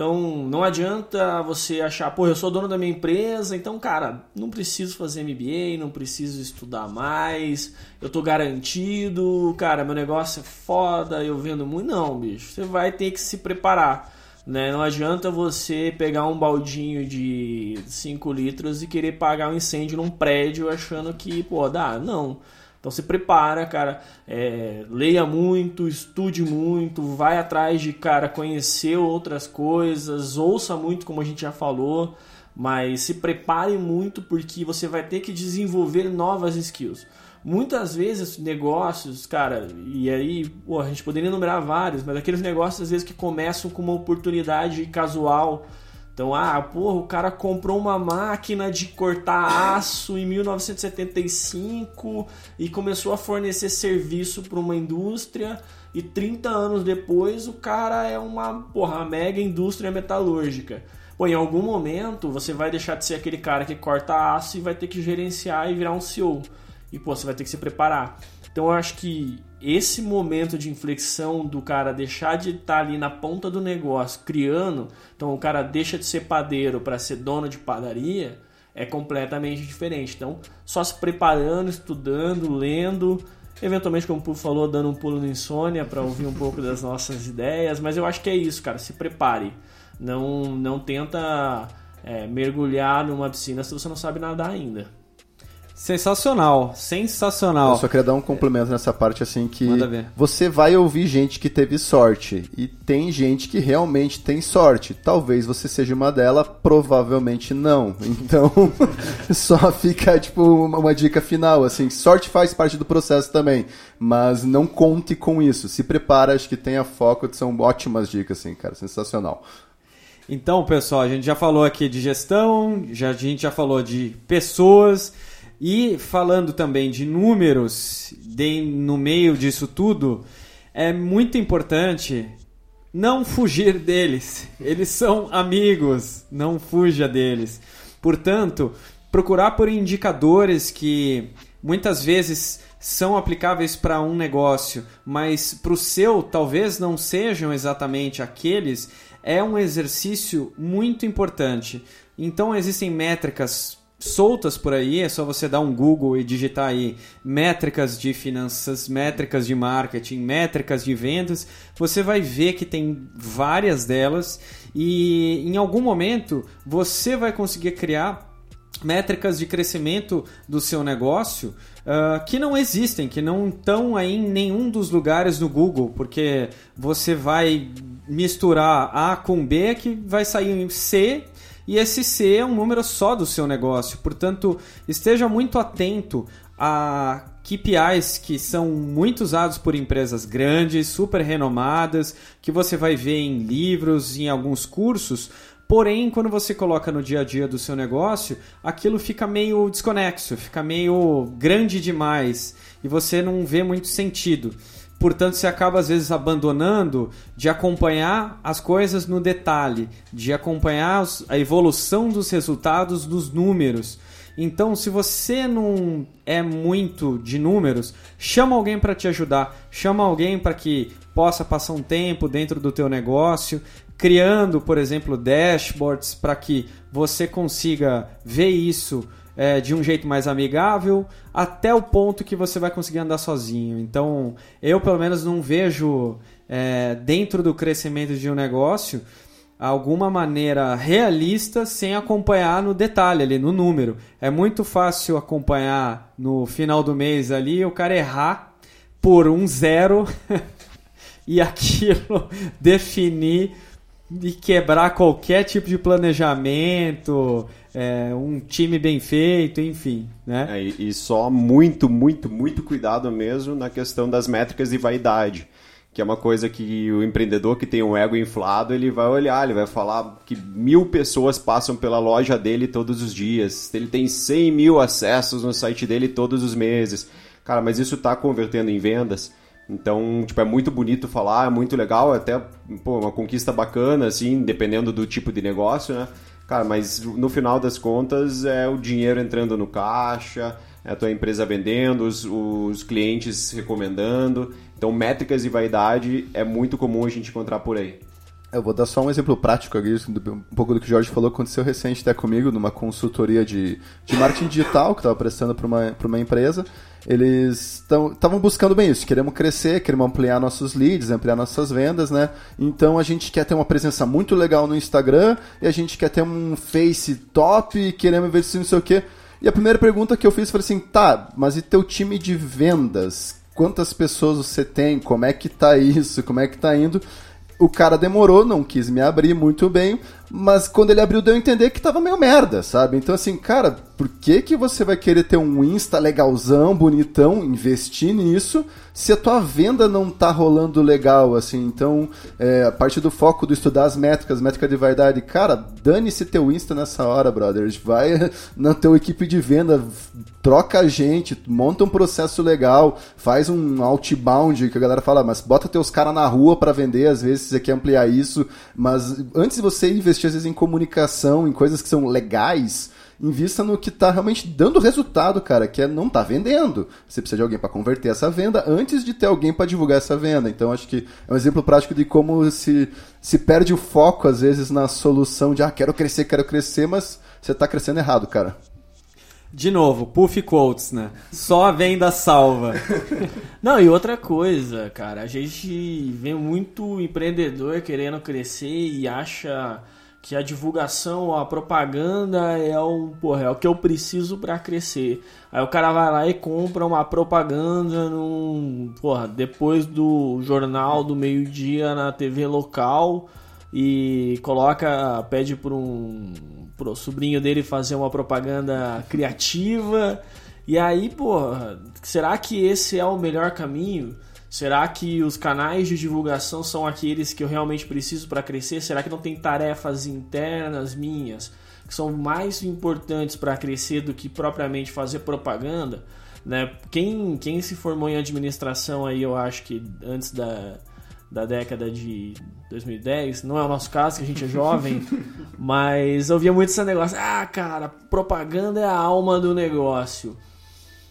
Então não adianta você achar, pô, eu sou dono da minha empresa, então, cara, não preciso fazer MBA, não preciso estudar mais, eu tô garantido, cara, meu negócio é foda, eu vendo muito. Não, bicho, você vai ter que se preparar. Né? Não adianta você pegar um baldinho de 5 litros e querer pagar um incêndio num prédio achando que, pô, dá. Não. Então se prepara, cara, é, leia muito, estude muito, vai atrás de, cara, conhecer outras coisas, ouça muito, como a gente já falou, mas se prepare muito porque você vai ter que desenvolver novas skills. Muitas vezes negócios, cara, e aí pô, a gente poderia enumerar vários, mas aqueles negócios às vezes que começam com uma oportunidade casual, então, ah, porra, o cara comprou uma máquina de cortar aço em 1975 e começou a fornecer serviço para uma indústria e 30 anos depois o cara é uma, porra, mega indústria metalúrgica. Pô, em algum momento você vai deixar de ser aquele cara que corta aço e vai ter que gerenciar e virar um CEO. E, pô, você vai ter que se preparar. Então eu acho que esse momento de inflexão do cara deixar de estar tá ali na ponta do negócio criando, então o cara deixa de ser padeiro para ser dono de padaria, é completamente diferente. Então, só se preparando, estudando, lendo, eventualmente, como o Puf falou, dando um pulo no insônia para ouvir um pouco das nossas ideias, mas eu acho que é isso, cara, se prepare. Não, não tenta é, mergulhar numa piscina se você não sabe nadar ainda. Sensacional, sensacional. Eu só queria dar um complemento nessa parte assim que você vai ouvir gente que teve sorte e tem gente que realmente tem sorte. Talvez você seja uma dela, provavelmente não. Então, só fica tipo uma dica final assim, sorte faz parte do processo também, mas não conte com isso. Se prepara, acho que tenha foco, são ótimas dicas assim, cara, sensacional. Então, pessoal, a gente já falou aqui de gestão, já, a gente já falou de pessoas e falando também de números de, no meio disso tudo, é muito importante não fugir deles. Eles são amigos, não fuja deles. Portanto, procurar por indicadores que muitas vezes são aplicáveis para um negócio, mas para o seu talvez não sejam exatamente aqueles, é um exercício muito importante. Então existem métricas soltas por aí, é só você dar um Google e digitar aí métricas de finanças, métricas de marketing, métricas de vendas, você vai ver que tem várias delas e em algum momento você vai conseguir criar métricas de crescimento do seu negócio uh, que não existem, que não estão aí em nenhum dos lugares no Google, porque você vai misturar A com B que vai sair em C e esse C é um número só do seu negócio. Portanto, esteja muito atento a KPIs que são muito usados por empresas grandes, super renomadas, que você vai ver em livros, em alguns cursos. Porém, quando você coloca no dia a dia do seu negócio, aquilo fica meio desconexo, fica meio grande demais e você não vê muito sentido. Portanto, você acaba às vezes abandonando de acompanhar as coisas no detalhe, de acompanhar a evolução dos resultados dos números. Então, se você não é muito de números, chama alguém para te ajudar, chama alguém para que possa passar um tempo dentro do teu negócio, criando, por exemplo, dashboards para que você consiga ver isso é, de um jeito mais amigável, até o ponto que você vai conseguir andar sozinho. Então, eu pelo menos não vejo é, dentro do crescimento de um negócio alguma maneira realista sem acompanhar no detalhe ali, no número. É muito fácil acompanhar no final do mês ali o cara errar por um zero e aquilo definir e quebrar qualquer tipo de planejamento, é, um time bem feito, enfim, né? É, e só muito, muito, muito cuidado mesmo na questão das métricas de vaidade, que é uma coisa que o empreendedor que tem um ego inflado, ele vai olhar, ele vai falar que mil pessoas passam pela loja dele todos os dias, ele tem 100 mil acessos no site dele todos os meses. Cara, mas isso está convertendo em vendas? Então, tipo, é muito bonito falar, é muito legal, é até pô, uma conquista bacana, assim, dependendo do tipo de negócio, né? Cara, mas no final das contas é o dinheiro entrando no caixa, é a tua empresa vendendo, os, os clientes recomendando. Então, métricas e vaidade é muito comum a gente encontrar por aí. Eu vou dar só um exemplo prático aqui, um pouco do que o Jorge falou, aconteceu recente até comigo, numa consultoria de, de marketing digital que estava prestando para uma, uma empresa. Eles estavam buscando bem isso, queremos crescer, queremos ampliar nossos leads, ampliar nossas vendas, né? Então a gente quer ter uma presença muito legal no Instagram e a gente quer ter um Face top, queremos investir não sei o quê. E a primeira pergunta que eu fiz foi assim, tá, mas e teu time de vendas? Quantas pessoas você tem? Como é que tá isso? Como é que tá indo? O cara demorou, não quis me abrir muito bem, mas quando ele abriu deu a entender que tava meio merda, sabe? Então assim, cara, por que que você vai querer ter um Insta legalzão, bonitão, investir nisso, se a tua venda não tá rolando legal, assim? Então, é, a parte do foco do estudar as métricas, métrica de vaidade, cara, dane-se teu Insta nessa hora, brothers. Vai na tua equipe de venda, troca a gente, monta um processo legal, faz um outbound, que a galera fala, mas bota teus caras na rua para vender, às vezes você quer ampliar isso, mas antes de você investir, às vezes, em comunicação, em coisas que são legais, invista no que está realmente dando resultado, cara, que é não tá vendendo. Você precisa de alguém para converter essa venda antes de ter alguém para divulgar essa venda. Então acho que é um exemplo prático de como se, se perde o foco às vezes na solução de ah, quero crescer, quero crescer, mas você está crescendo errado, cara. De novo, puff quotes, né? Só a venda salva. Não, e outra coisa, cara, a gente vê muito empreendedor querendo crescer e acha que a divulgação, a propaganda é o, porra, é o que eu preciso para crescer. Aí o cara vai lá e compra uma propaganda num, porra, depois do jornal do meio-dia na TV local e coloca, pede para um pro sobrinho dele fazer uma propaganda criativa. E aí, porra, será que esse é o melhor caminho? Será que os canais de divulgação são aqueles que eu realmente preciso para crescer? Será que não tem tarefas internas minhas que são mais importantes para crescer do que propriamente fazer propaganda? Né? Quem, quem se formou em administração aí, eu acho que antes da, da década de 2010, não é o nosso caso, que a gente é jovem, mas eu via muito esse negócio, ah, cara, propaganda é a alma do negócio.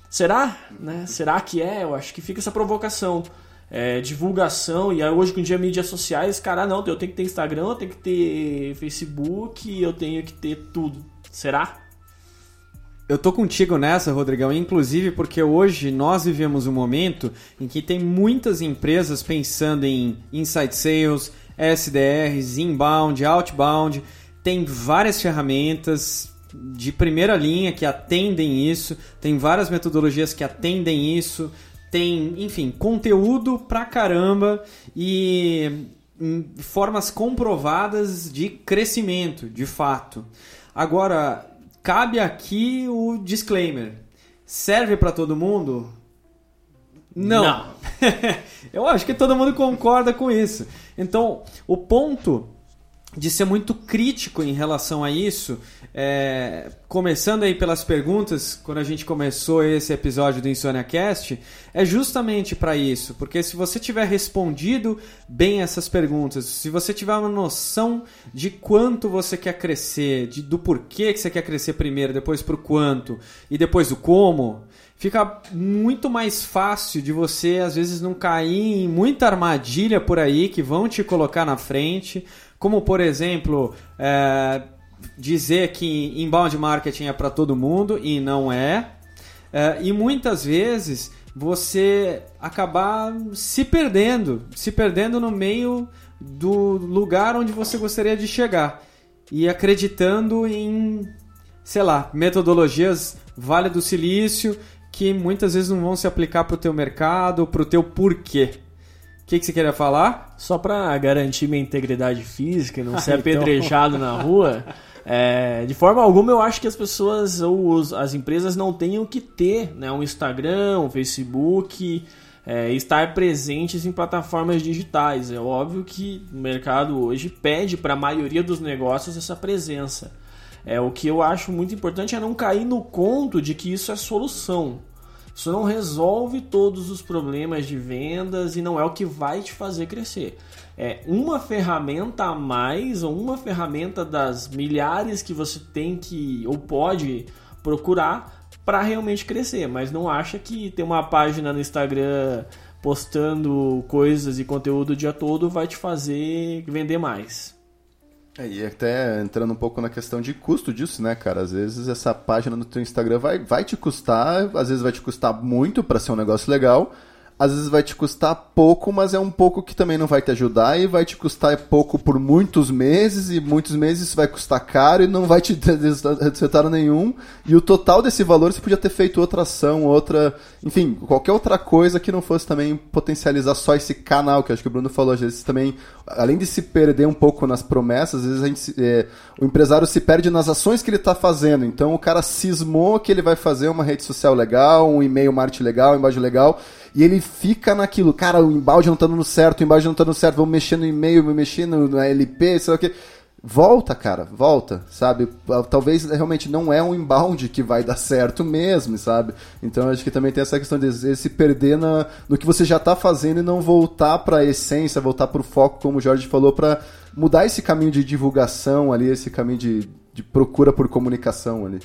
Será? Né? Será que é? Eu acho que fica essa provocação. É, divulgação, e hoje com dia mídias sociais, cara, não, eu tenho que ter Instagram, eu tenho que ter Facebook, eu tenho que ter tudo. Será? Eu tô contigo nessa, Rodrigão, inclusive porque hoje nós vivemos um momento em que tem muitas empresas pensando em inside sales, SDRs, inbound, outbound, tem várias ferramentas, de primeira linha que atendem isso, tem várias metodologias que atendem isso, tem, enfim, conteúdo pra caramba e hum, formas comprovadas de crescimento, de fato. Agora, cabe aqui o disclaimer. Serve para todo mundo? Não. Não. Eu acho que todo mundo concorda com isso. Então, o ponto de ser muito crítico em relação a isso. É, começando aí pelas perguntas, quando a gente começou esse episódio do Insônia Cast, é justamente para isso, porque se você tiver respondido bem essas perguntas, se você tiver uma noção de quanto você quer crescer, de, do porquê que você quer crescer primeiro, depois pro quanto e depois do como, fica muito mais fácil de você às vezes não cair em muita armadilha por aí que vão te colocar na frente. Como por exemplo é, dizer que inbound marketing é para todo mundo e não é, é, e muitas vezes você acabar se perdendo, se perdendo no meio do lugar onde você gostaria de chegar. E acreditando em, sei lá, metodologias Vale do Silício que muitas vezes não vão se aplicar para o teu mercado, para o teu porquê que, que você queria falar? Só para garantir minha integridade física e não ser então. apedrejado na rua, é, de forma alguma eu acho que as pessoas ou as empresas não tenham que ter né, um Instagram, um Facebook, é, estar presentes em plataformas digitais. É óbvio que o mercado hoje pede para a maioria dos negócios essa presença. É, o que eu acho muito importante é não cair no conto de que isso é solução. Isso não resolve todos os problemas de vendas e não é o que vai te fazer crescer. É uma ferramenta a mais ou uma ferramenta das milhares que você tem que ou pode procurar para realmente crescer, mas não acha que ter uma página no Instagram postando coisas e conteúdo o dia todo vai te fazer vender mais. É, e até entrando um pouco na questão de custo disso, né, cara? Às vezes essa página no teu Instagram vai, vai te custar, às vezes vai te custar muito para ser um negócio legal, às vezes vai te custar pouco, mas é um pouco que também não vai te ajudar e vai te custar pouco por muitos meses e muitos meses vai custar caro e não vai te dar resultado nenhum. E o total desse valor você podia ter feito outra ação, outra, enfim, qualquer outra coisa que não fosse também potencializar só esse canal, que acho que o Bruno falou, às vezes também, além de se perder um pouco nas promessas, às vezes a gente, é, o empresário se perde nas ações que ele está fazendo. Então o cara cismou que ele vai fazer uma rede social legal, um e-mail marketing legal, uma imagem legal e ele fica naquilo, cara, o embalde não tá dando certo, o embalde não tá dando certo, vamos mexer no e-mail, vamos mexer no, no LP, sei lá o que. Volta, cara, volta, sabe? Talvez realmente não é um inbound que vai dar certo mesmo, sabe? Então acho que também tem essa questão de se perder na, no que você já está fazendo e não voltar para a essência, voltar para o foco, como o Jorge falou, para mudar esse caminho de divulgação ali, esse caminho de, de procura por comunicação ali.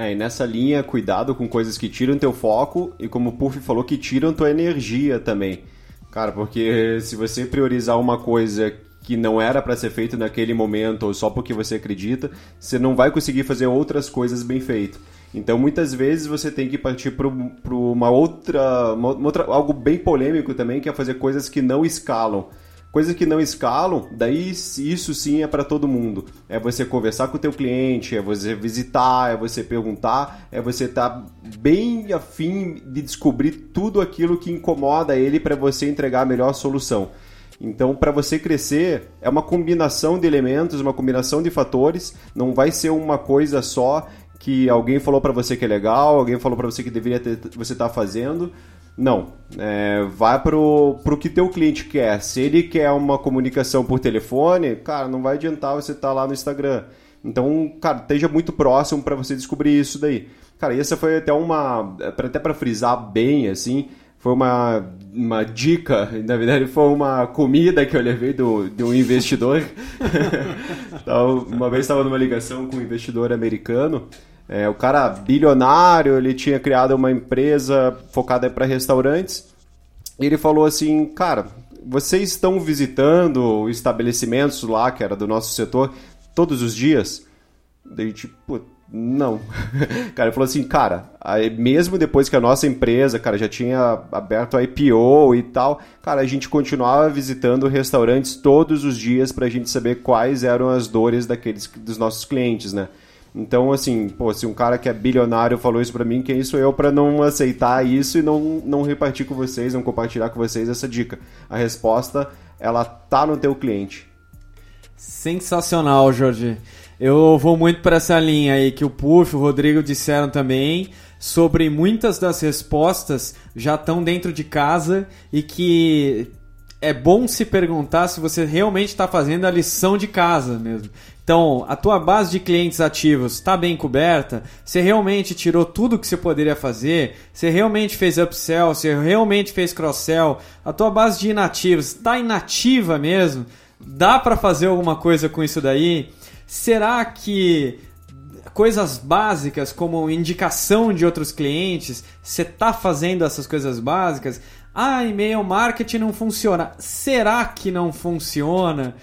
É, e nessa linha, cuidado com coisas que tiram teu foco e, como o Puff falou, que tiram tua energia também. Cara, porque se você priorizar uma coisa que não era para ser feito naquele momento ou só porque você acredita, você não vai conseguir fazer outras coisas bem feitas. Então, muitas vezes você tem que partir para uma outra, uma outra, algo bem polêmico também, que é fazer coisas que não escalam. Coisas que não escalam, daí isso sim é para todo mundo. É você conversar com o teu cliente, é você visitar, é você perguntar, é você estar tá bem afim de descobrir tudo aquilo que incomoda ele para você entregar a melhor solução. Então, para você crescer, é uma combinação de elementos, uma combinação de fatores, não vai ser uma coisa só que alguém falou para você que é legal, alguém falou para você que deveria ter, você estar tá fazendo Não. É, vai pro, pro que teu cliente quer. Se ele quer uma comunicação por telefone, cara, não vai adiantar você estar tá lá no Instagram. Então, cara, esteja muito próximo para você descobrir isso daí. Cara, essa foi até uma. Até para frisar bem, assim, foi uma, uma dica, na verdade foi uma comida que eu levei do, de um investidor. então, uma vez estava numa ligação com um investidor americano. É, o cara bilionário, ele tinha criado uma empresa focada para restaurantes. E ele falou assim, cara, vocês estão visitando estabelecimentos lá, que era do nosso setor, todos os dias? Daí, tipo, não. cara, ele falou assim, cara, aí mesmo depois que a nossa empresa, cara, já tinha aberto a IPO e tal, cara, a gente continuava visitando restaurantes todos os dias pra gente saber quais eram as dores daqueles dos nossos clientes, né? Então, assim, pô, se um cara que é bilionário falou isso pra mim, quem sou eu para não aceitar isso e não, não repartir com vocês, não compartilhar com vocês essa dica? A resposta, ela tá no teu cliente. Sensacional, Jorge. Eu vou muito para essa linha aí que o Puff, o Rodrigo disseram também sobre muitas das respostas já estão dentro de casa e que é bom se perguntar se você realmente está fazendo a lição de casa mesmo. Então, a tua base de clientes ativos está bem coberta? Você realmente tirou tudo que você poderia fazer? Você realmente fez upsell? Você realmente fez cross-sell? A tua base de inativos está inativa mesmo? Dá para fazer alguma coisa com isso daí? Será que coisas básicas como indicação de outros clientes, você está fazendo essas coisas básicas? Ah, e-mail marketing não funciona. Será que não funciona?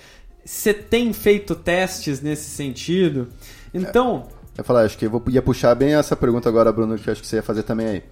Você tem feito testes nesse sentido? Então. Eu ia falar, acho que eu ia puxar bem essa pergunta agora, Bruno, que acho que você ia fazer também aí.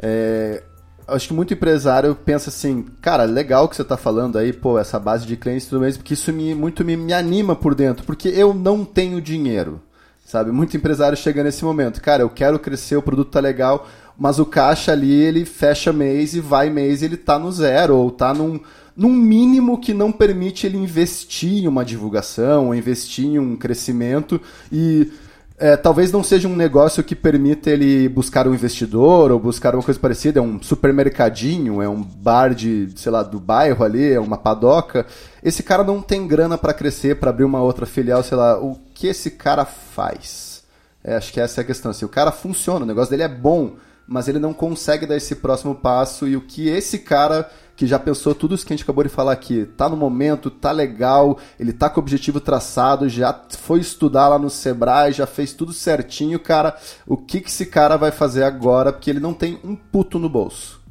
É, acho que muito empresário pensa assim, cara, legal que você está falando aí, pô, essa base de clientes e tudo mais, porque isso me, muito me, me anima por dentro, porque eu não tenho dinheiro, sabe? Muito empresário chega nesse momento, cara, eu quero crescer, o produto tá legal, mas o caixa ali, ele fecha mês e vai mês e ele tá no zero, ou tá num, num mínimo que não permite ele investir em uma divulgação, ou investir em um crescimento e é, talvez não seja um negócio que permita ele buscar um investidor ou buscar uma coisa parecida, é um supermercadinho, é um bar de, sei lá, do bairro ali, é uma padoca. Esse cara não tem grana para crescer, para abrir uma outra filial, sei lá, o que esse cara faz? É, acho que essa é a questão. Assim, o cara funciona, o negócio dele é bom, mas ele não consegue dar esse próximo passo e o que esse cara que já pensou tudo isso que a gente acabou de falar aqui, tá no momento, tá legal, ele tá com o objetivo traçado, já foi estudar lá no Sebrae, já fez tudo certinho, cara. O que que esse cara vai fazer agora? Porque ele não tem um puto no bolso.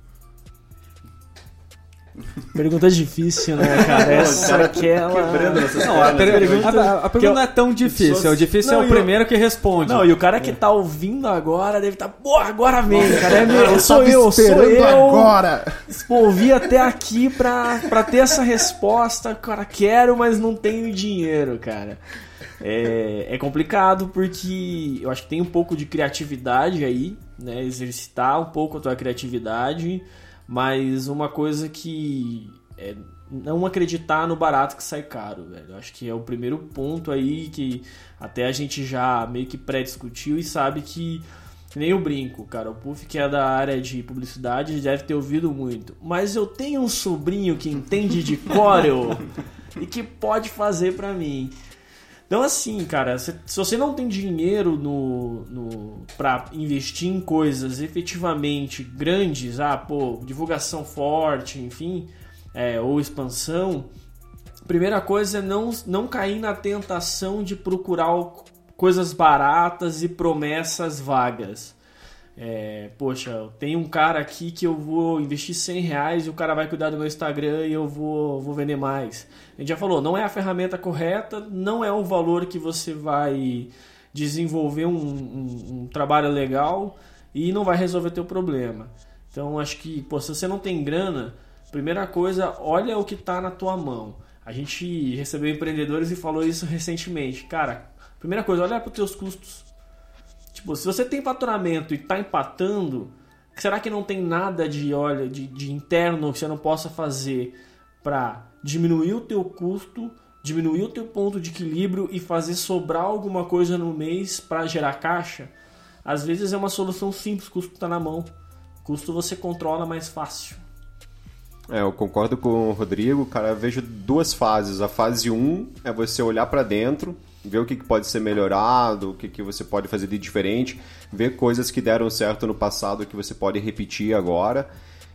Pergunta difícil, né, cara? Essa aquela. Não, a, pergunta, a, a pergunta não é tão difícil. Pessoas... O difícil não, é o primeiro que responde. Não, e o cara que tá ouvindo agora deve estar, tá, pô, agora vem, cara. É meu, sou eu, sou eu. agora. Ouvi até aqui pra, pra ter essa resposta. Cara, quero, mas não tenho dinheiro, cara. É, é complicado porque eu acho que tem um pouco de criatividade aí, né? Exercitar um pouco a tua criatividade mas uma coisa que é não acreditar no barato que sai caro, velho. Eu acho que é o primeiro ponto aí que até a gente já meio que pré-discutiu e sabe que nem o brinco, cara. O Puff, que é da área de publicidade, deve ter ouvido muito. Mas eu tenho um sobrinho que entende de Corel e que pode fazer para mim. Então, assim, cara, se, se você não tem dinheiro no, no para investir em coisas efetivamente grandes, ah, pô, divulgação forte, enfim, é, ou expansão, primeira coisa é não, não cair na tentação de procurar coisas baratas e promessas vagas. É, poxa, tem um cara aqui que eu vou investir 100 reais e o cara vai cuidar do meu Instagram e eu vou, vou vender mais. A gente já falou, não é a ferramenta correta, não é o valor que você vai desenvolver um, um, um trabalho legal e não vai resolver teu problema. Então acho que, pô, se você não tem grana, primeira coisa, olha o que está na tua mão. A gente recebeu empreendedores e falou isso recentemente. Cara, primeira coisa, olha para os teus custos Tipo, se você tem faturamento e está empatando, será que não tem nada de, olha, de, de interno que você não possa fazer para diminuir o teu custo, diminuir o teu ponto de equilíbrio e fazer sobrar alguma coisa no mês para gerar caixa? Às vezes é uma solução simples, custo está na mão. custo você controla mais fácil. É, eu concordo com o Rodrigo, cara, eu vejo duas fases. A fase 1 é você olhar para dentro, ver o que pode ser melhorado, o que você pode fazer de diferente, ver coisas que deram certo no passado que você pode repetir agora.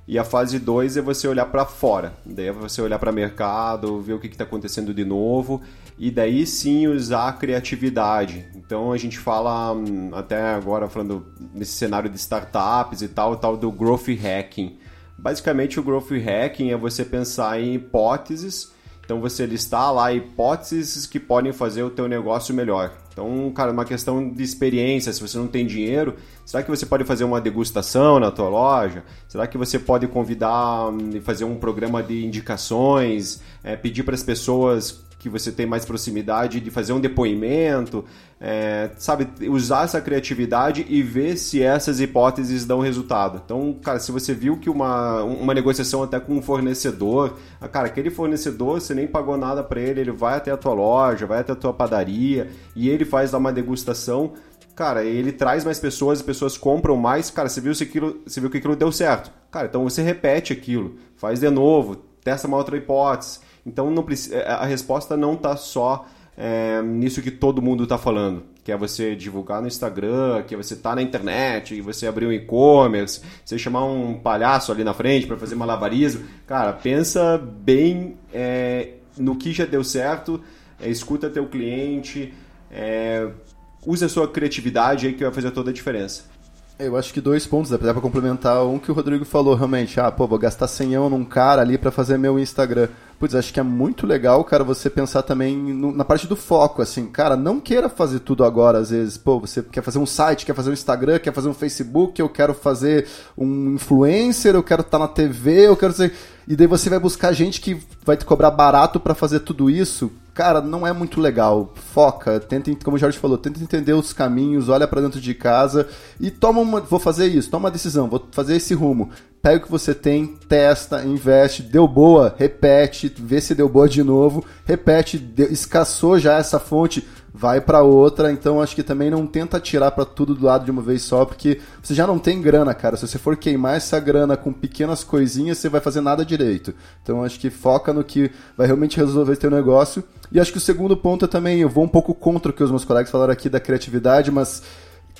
E a fase 2 é você olhar para fora. Daí é você olhar para o mercado, ver o que está acontecendo de novo e daí sim usar a criatividade. Então a gente fala hum, até agora falando nesse cenário de startups e tal, tal do growth hacking. Basicamente o growth hacking é você pensar em hipóteses então você listar lá hipóteses que podem fazer o teu negócio melhor. Então, cara, uma questão de experiência, se você não tem dinheiro, será que você pode fazer uma degustação na tua loja? Será que você pode convidar e fazer um programa de indicações, é, pedir para as pessoas que você tem mais proximidade de fazer um depoimento, é, sabe, usar essa criatividade e ver se essas hipóteses dão resultado. Então, cara, se você viu que uma, uma negociação até com um fornecedor, ah, cara, aquele fornecedor, você nem pagou nada para ele, ele vai até a tua loja, vai até a tua padaria e ele faz lá uma degustação, cara, ele traz mais pessoas, as pessoas compram mais, cara, você viu, se aquilo, você viu que aquilo deu certo. Cara, então você repete aquilo, faz de novo, testa uma outra hipótese. Então não é, a resposta não está só é, nisso que todo mundo está falando, que é você divulgar no Instagram, que é você estar tá na internet, que você abrir um e-commerce, você chamar um palhaço ali na frente para fazer malabarismo. Cara, pensa bem é, no que já deu certo, é, escuta teu cliente, é, use a sua criatividade aí que vai fazer toda a diferença. Eu acho que dois pontos, dá pra complementar um que o Rodrigo falou, realmente, ah, pô, vou gastar senhão num cara ali para fazer meu Instagram. Putz, acho que é muito legal, cara, você pensar também no, na parte do foco, assim, cara, não queira fazer tudo agora, às vezes, pô, você quer fazer um site, quer fazer um Instagram, quer fazer um Facebook, eu quero fazer um influencer, eu quero estar tá na TV, eu quero ser... E daí você vai buscar gente que vai te cobrar barato para fazer tudo isso, cara, não é muito legal. Foca, tenta, como o Jorge falou, tenta entender os caminhos, olha para dentro de casa e toma uma, vou fazer isso, toma uma decisão, vou fazer esse rumo. Pega o que você tem, testa, investe, deu boa, repete, vê se deu boa de novo, repete, deu, escassou já essa fonte, vai para outra. Então acho que também não tenta tirar para tudo do lado de uma vez só, porque você já não tem grana, cara. Se você for queimar essa grana com pequenas coisinhas, você vai fazer nada direito. Então acho que foca no que vai realmente resolver teu negócio. E acho que o segundo ponto é também, eu vou um pouco contra o que os meus colegas falaram aqui da criatividade, mas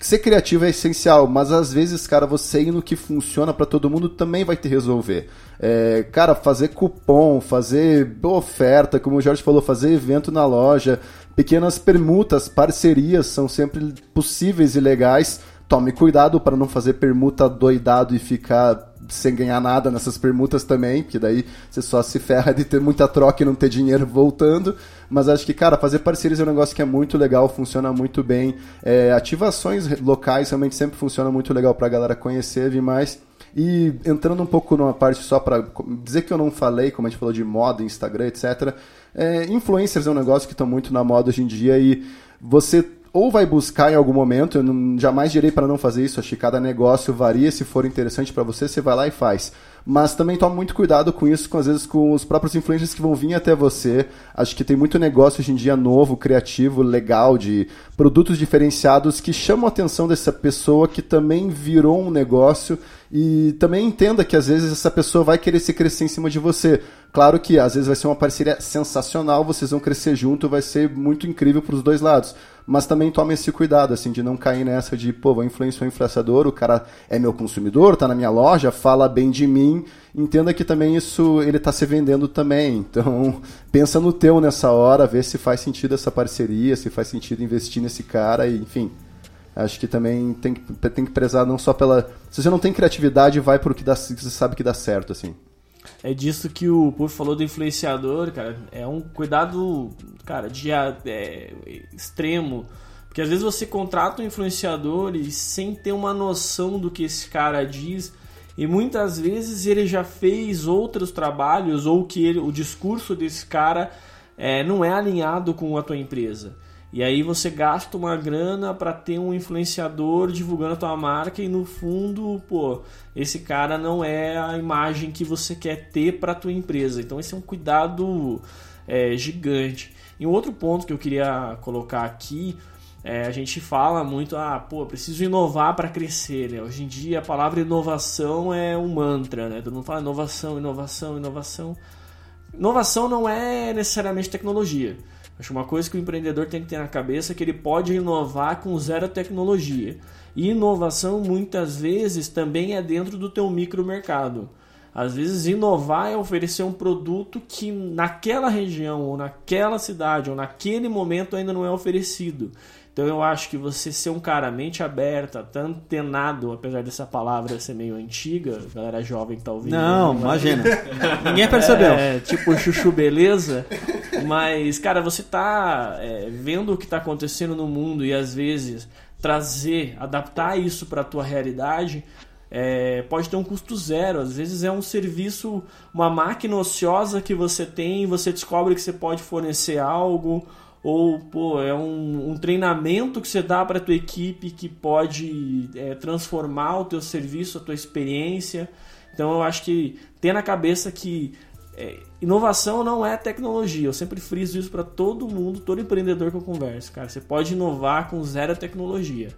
ser criativo é essencial, mas às vezes, cara, você ir no que funciona para todo mundo também vai te resolver. É, cara, fazer cupom, fazer oferta, como o Jorge falou, fazer evento na loja, pequenas permutas, parcerias são sempre possíveis e legais. Tome cuidado para não fazer permuta doidado e ficar sem ganhar nada nessas permutas também, porque daí você só se ferra de ter muita troca e não ter dinheiro voltando. Mas acho que, cara, fazer parcerias é um negócio que é muito legal, funciona muito bem. É, ativações locais realmente sempre funciona muito legal pra galera conhecer, vir mais. E entrando um pouco numa parte só para dizer que eu não falei, como a gente falou de moda, Instagram, etc. É, influencers é um negócio que estão muito na moda hoje em dia e você ou vai buscar em algum momento, eu não, jamais direi para não fazer isso, acho que cada negócio varia, se for interessante para você, você vai lá e faz. Mas também toma muito cuidado com isso, com às vezes com os próprios influencers que vão vir até você. Acho que tem muito negócio hoje em dia novo, criativo, legal, de produtos diferenciados que chamam a atenção dessa pessoa que também virou um negócio e também entenda que às vezes essa pessoa vai querer se crescer em cima de você. Claro que às vezes vai ser uma parceria sensacional, vocês vão crescer junto, vai ser muito incrível para os dois lados. Mas também tome esse cuidado, assim, de não cair nessa de, pô, vou influenciar um influenciador, o cara é meu consumidor, tá na minha loja, fala bem de mim. Entenda que também isso ele tá se vendendo também. Então, pensa no teu nessa hora, vê se faz sentido essa parceria, se faz sentido investir nesse cara, e, enfim. Acho que também tem que, tem que prezar não só pela. Se você não tem criatividade, vai por que dá, você sabe que dá certo, assim. É disso que o Puff falou do influenciador, cara. É um cuidado, cara, de é, extremo. Porque às vezes você contrata um influenciador e sem ter uma noção do que esse cara diz. E muitas vezes ele já fez outros trabalhos ou que ele, o discurso desse cara é, não é alinhado com a tua empresa. E aí você gasta uma grana para ter um influenciador divulgando a tua marca e no fundo, pô, esse cara não é a imagem que você quer ter para tua empresa. Então esse é um cuidado é, gigante. E um outro ponto que eu queria colocar aqui É, a gente fala muito, ah, pô, preciso inovar para crescer, né? Hoje em dia a palavra inovação é um mantra, né? Todo mundo fala inovação, inovação, inovação. Inovação não é necessariamente tecnologia. Acho uma coisa que o empreendedor tem que ter na cabeça é que ele pode inovar com zero tecnologia. E inovação muitas vezes também é dentro do teu micromercado. Às vezes inovar é oferecer um produto que naquela região ou naquela cidade ou naquele momento ainda não é oferecido. Então eu acho que você ser um cara mente aberta, tá antenado, apesar dessa palavra ser meio antiga, a galera jovem tá ouvindo. Não, né? imagina. Ninguém percebeu. É, tipo chuchu beleza. Mas, cara, você tá é, vendo o que tá acontecendo no mundo e às vezes trazer, adaptar isso para tua realidade, é, pode ter um custo zero. Às vezes é um serviço, uma máquina ociosa que você tem, você descobre que você pode fornecer algo, ou pô, é um, um treinamento que você dá para tua equipe que pode é, transformar o teu serviço, a tua experiência. Então eu acho que ter na cabeça que é, inovação não é tecnologia. Eu sempre friso isso para todo mundo, todo empreendedor que eu converso. Cara, você pode inovar com zero tecnologia.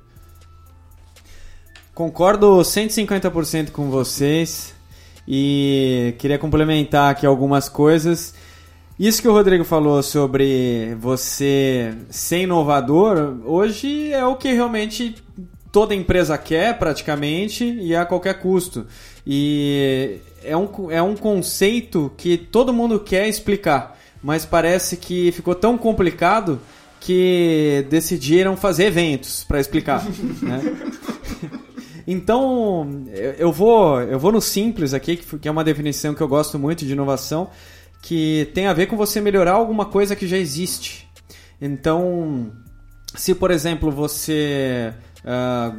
Concordo 150% com vocês e queria complementar aqui algumas coisas. Isso que o Rodrigo falou sobre você ser inovador, hoje é o que realmente toda empresa quer, praticamente, e a qualquer custo. E é um, é um conceito que todo mundo quer explicar, mas parece que ficou tão complicado que decidiram fazer eventos para explicar. né? Então, eu vou, eu vou no simples aqui, que é uma definição que eu gosto muito de inovação, que tem a ver com você melhorar alguma coisa que já existe. Então, se por exemplo você uh,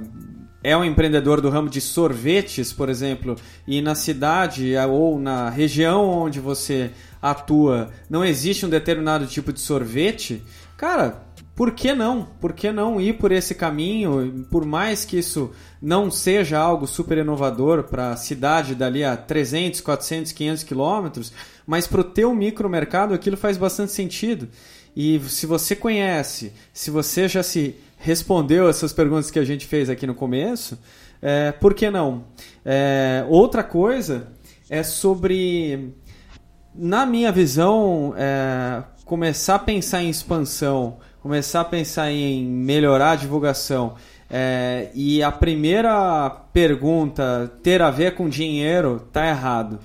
é um empreendedor do ramo de sorvetes, por exemplo, e na cidade ou na região onde você atua não existe um determinado tipo de sorvete, cara, por que não? Por que não ir por esse caminho? Por mais que isso não seja algo super inovador para a cidade dali a 300, 400, 500 quilômetros, mas para o teu micromercado aquilo faz bastante sentido. E se você conhece, se você já se respondeu essas perguntas que a gente fez aqui no começo, é, por que não? É, outra coisa é sobre, na minha visão, é, começar a pensar em expansão começar a pensar em melhorar a divulgação é, e a primeira pergunta ter a ver com dinheiro, tá errado.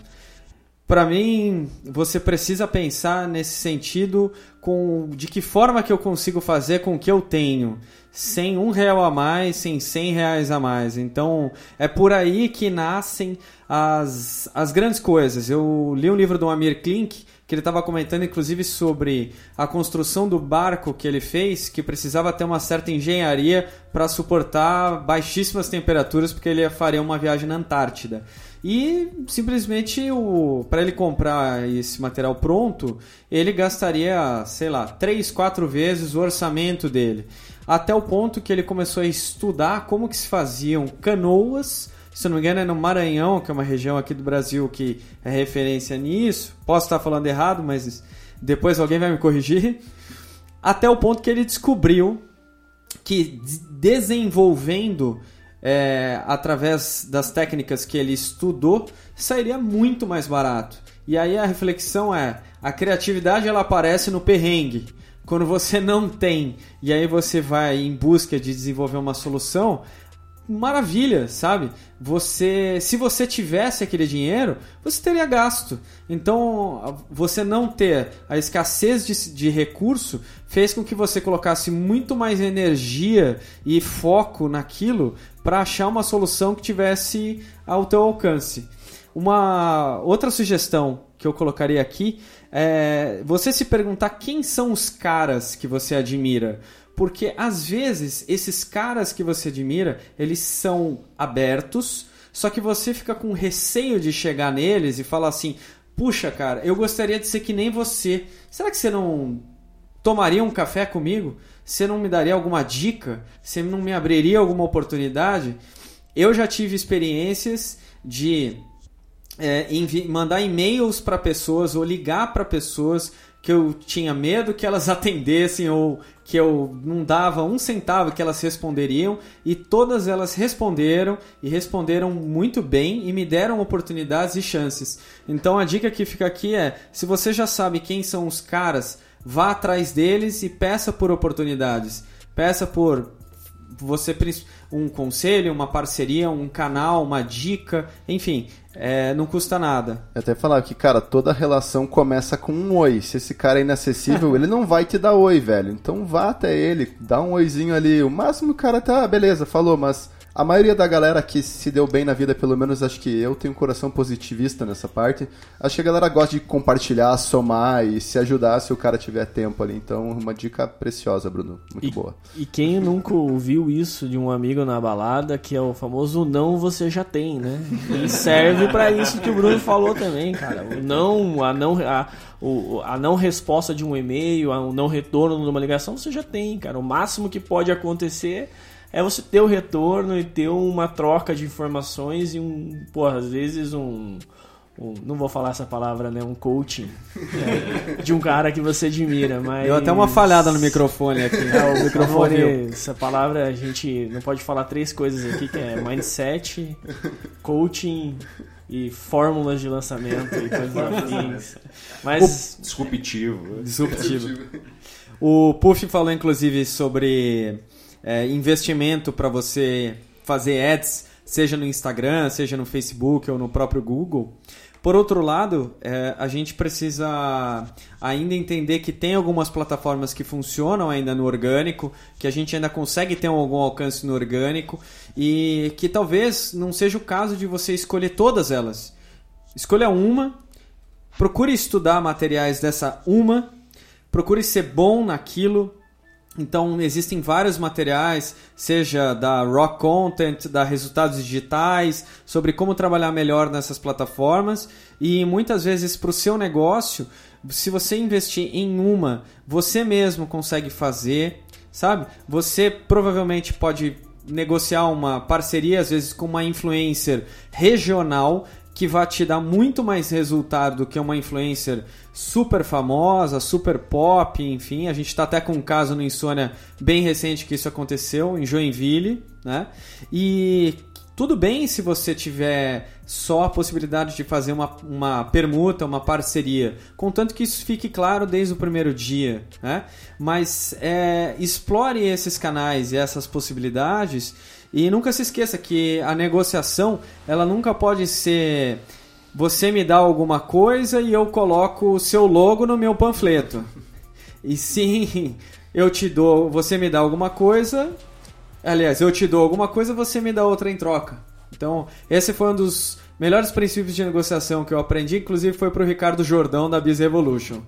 Para mim, você precisa pensar nesse sentido com de que forma que eu consigo fazer com o que eu tenho, sem um real a mais, sem cem reais a mais. Então, é por aí que nascem as, as grandes coisas. Eu li um livro do Amir Klink que ele estava comentando inclusive sobre a construção do barco que ele fez, que precisava ter uma certa engenharia para suportar baixíssimas temperaturas, porque ele faria uma viagem na Antártida. E simplesmente para ele comprar esse material pronto, ele gastaria, sei lá, 3, 4 vezes o orçamento dele. Até o ponto que ele começou a estudar como que se faziam canoas se não me engano é no Maranhão, que é uma região aqui do Brasil que é referência nisso. Posso estar falando errado, mas depois alguém vai me corrigir. Até o ponto que ele descobriu que desenvolvendo é, através das técnicas que ele estudou, sairia muito mais barato. E aí a reflexão é: a criatividade ela aparece no perrengue. Quando você não tem e aí você vai em busca de desenvolver uma solução, maravilha, sabe? Você, se você tivesse aquele dinheiro, você teria gasto. Então, você não ter a escassez de, de recurso fez com que você colocasse muito mais energia e foco naquilo para achar uma solução que tivesse ao teu alcance. Uma outra sugestão que eu colocaria aqui é você se perguntar quem são os caras que você admira porque às vezes esses caras que você admira, eles são abertos, só que você fica com receio de chegar neles e falar assim: "Puxa, cara, eu gostaria de ser que nem você. Será que você não tomaria um café comigo? Você não me daria alguma dica? Você não me abriria alguma oportunidade?" Eu já tive experiências de é, mandar e-mails para pessoas ou ligar para pessoas que eu tinha medo que elas atendessem ou que eu não dava um centavo que elas responderiam e todas elas responderam e responderam muito bem e me deram oportunidades e chances. Então a dica que fica aqui é: se você já sabe quem são os caras, vá atrás deles e peça por oportunidades. Peça por você um conselho, uma parceria, um canal, uma dica, enfim, é, não custa nada. Eu até falar que, cara, toda relação começa com um oi. Se esse cara é inacessível, ele não vai te dar oi, velho. Então vá até ele, dá um oizinho ali. O máximo o cara tá, beleza, falou, mas a maioria da galera que se deu bem na vida, pelo menos acho que eu tenho um coração positivista nessa parte. Acho que a galera gosta de compartilhar, somar e se ajudar se o cara tiver tempo ali. Então, uma dica preciosa, Bruno. Muito e, boa. E quem nunca ouviu isso de um amigo na balada, que é o famoso não você já tem, né? E serve para isso que o Bruno falou também, cara. O não, a não, a, o, a não resposta de um e-mail, o não retorno de uma ligação, você já tem, cara. O máximo que pode acontecer é você ter o retorno e ter uma troca de informações e um, pô, às vezes um, um não vou falar essa palavra, né, um coaching né, de um cara que você admira, mas Deu até uma falhada no microfone aqui. É, o microfone, essa palavra a gente não pode falar três coisas aqui, que é mindset, coaching e fórmulas de lançamento e coisas afins. Mas disruptivo. Disruptivo. O Puff falou inclusive sobre é, investimento para você fazer ads, seja no Instagram, seja no Facebook ou no próprio Google. Por outro lado, é, a gente precisa ainda entender que tem algumas plataformas que funcionam ainda no orgânico, que a gente ainda consegue ter algum alcance no orgânico e que talvez não seja o caso de você escolher todas elas. Escolha uma, procure estudar materiais dessa uma, procure ser bom naquilo, então existem vários materiais, seja da Rock Content, da Resultados Digitais, sobre como trabalhar melhor nessas plataformas e muitas vezes para o seu negócio, se você investir em uma, você mesmo consegue fazer, sabe? Você provavelmente pode negociar uma parceria às vezes com uma influencer regional que vai te dar muito mais resultado do que uma influencer super famosa, super pop, enfim. A gente está até com um caso no Insônia bem recente que isso aconteceu, em Joinville, né? E tudo bem se você tiver só a possibilidade de fazer uma, uma permuta, uma parceria, contanto que isso fique claro desde o primeiro dia, né? Mas é, explore esses canais e essas possibilidades e nunca se esqueça que a negociação, ela nunca pode ser você me dá alguma coisa e eu coloco o seu logo no meu panfleto. E sim, eu te dou, você me dá alguma coisa, aliás, eu te dou alguma coisa, você me dá outra em troca. Então, esse foi um dos melhores princípios de negociação que eu aprendi, inclusive foi para o Ricardo Jordão da Biz Evolution.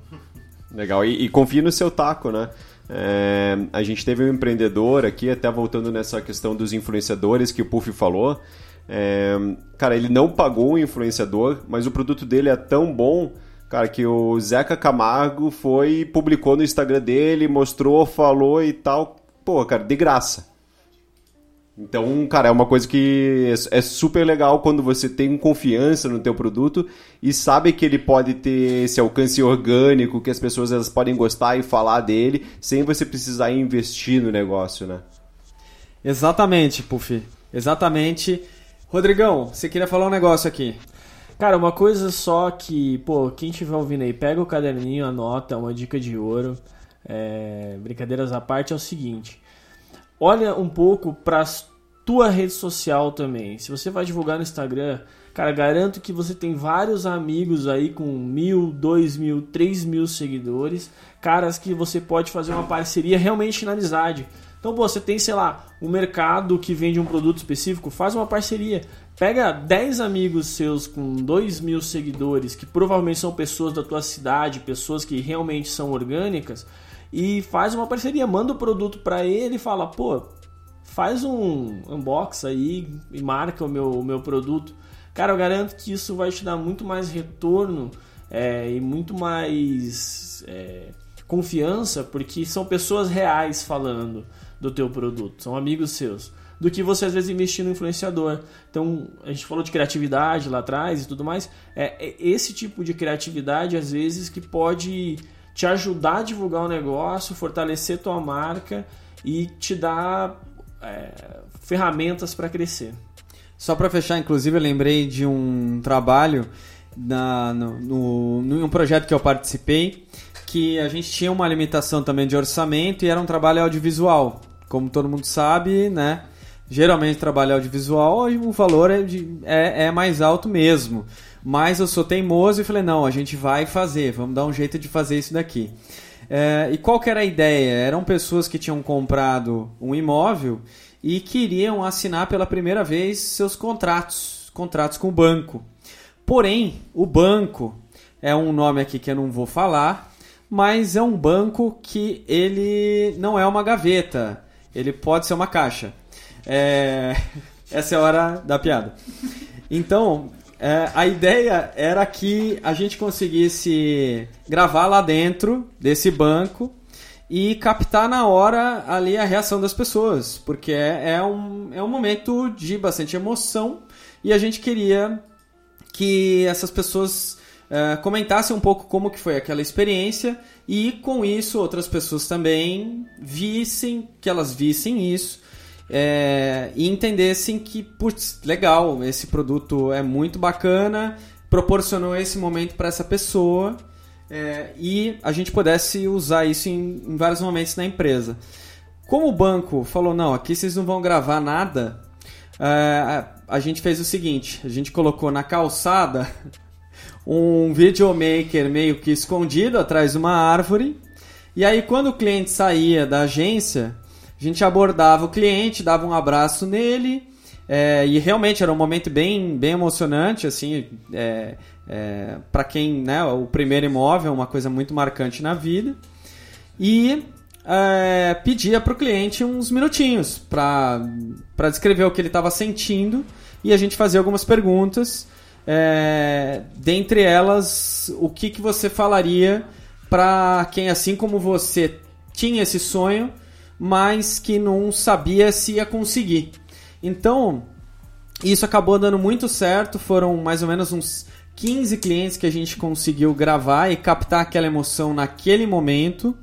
Legal, e, e confie no seu taco, né? É, a gente teve um empreendedor aqui, até voltando nessa questão dos influenciadores que o Puff falou. É, cara, ele não pagou o influenciador, mas o produto dele é tão bom, cara, que o Zeca Camargo foi publicou no Instagram dele, mostrou, falou e tal. Pô, cara, de graça. Então, cara, é uma coisa que é super legal quando você tem confiança no teu produto e sabe que ele pode ter esse alcance orgânico, que as pessoas elas podem gostar e falar dele, sem você precisar investir no negócio, né? Exatamente, Puff. Exatamente. Rodrigão, você queria falar um negócio aqui. Cara, uma coisa só que, pô, quem estiver ouvindo aí, pega o caderninho, anota, uma dica de ouro. É, brincadeiras à parte é o seguinte olha um pouco para tua rede social também. Se você vai divulgar no Instagram, cara, garanto que você tem vários amigos aí com mil, dois mil, três mil seguidores, caras que você pode fazer uma parceria realmente na amizade. Então, pô, você tem, sei lá, um mercado que vende um produto específico, faz uma parceria. Pega 10 amigos seus com 2 mil seguidores, que provavelmente são pessoas da tua cidade, pessoas que realmente são orgânicas, e faz uma parceria, manda o produto para ele e fala, pô, faz um unbox aí e marca o meu, o meu produto. Cara, eu garanto que isso vai te dar muito mais retorno é, e muito mais é, confiança, porque são pessoas reais falando do teu produto, são amigos seus, do que você às vezes investir no influenciador. Então, a gente falou de criatividade lá atrás e tudo mais, é, é esse tipo de criatividade às vezes que pode te ajudar a divulgar o negócio, fortalecer tua marca e te dar é, ferramentas para crescer. Só para fechar, inclusive, eu lembrei de um trabalho na, no, no, em um projeto que eu participei que a gente tinha uma limitação também de orçamento e era um trabalho audiovisual. Como todo mundo sabe, né? Geralmente trabalho audiovisual o valor é, de, é, é mais alto mesmo. Mas eu sou teimoso e falei, não, a gente vai fazer, vamos dar um jeito de fazer isso daqui. É, e qual que era a ideia? Eram pessoas que tinham comprado um imóvel e queriam assinar pela primeira vez seus contratos, contratos com o banco. Porém, o banco é um nome aqui que eu não vou falar, mas é um banco que ele não é uma gaveta, ele pode ser uma caixa. É... Essa é a hora da piada. Então, é, a ideia era que a gente conseguisse gravar lá dentro desse banco e captar na hora ali a reação das pessoas, porque é, é, um, é um momento de bastante emoção e a gente queria que essas pessoas é, comentasse um pouco como que foi aquela experiência e com isso outras pessoas também vissem, que elas vissem isso é, e entendessem que, putz, legal, esse produto é muito bacana, proporcionou esse momento para essa pessoa é, e a gente pudesse usar isso em, em vários momentos na empresa. Como o banco falou, não, aqui vocês não vão gravar nada, é, a gente fez o seguinte, a gente colocou na calçada um videomaker meio que escondido atrás de uma árvore. E aí, quando o cliente saía da agência, a gente abordava o cliente, dava um abraço nele. É, e realmente era um momento bem, bem emocionante, assim, é, é, para quem, né, o primeiro imóvel é uma coisa muito marcante na vida. E é, pedia para o cliente uns minutinhos para descrever o que ele estava sentindo e a gente fazia algumas perguntas é, dentre elas, o que, que você falaria para quem, assim como você, tinha esse sonho, mas que não sabia se ia conseguir? Então, isso acabou dando muito certo. Foram mais ou menos uns 15 clientes que a gente conseguiu gravar e captar aquela emoção naquele momento.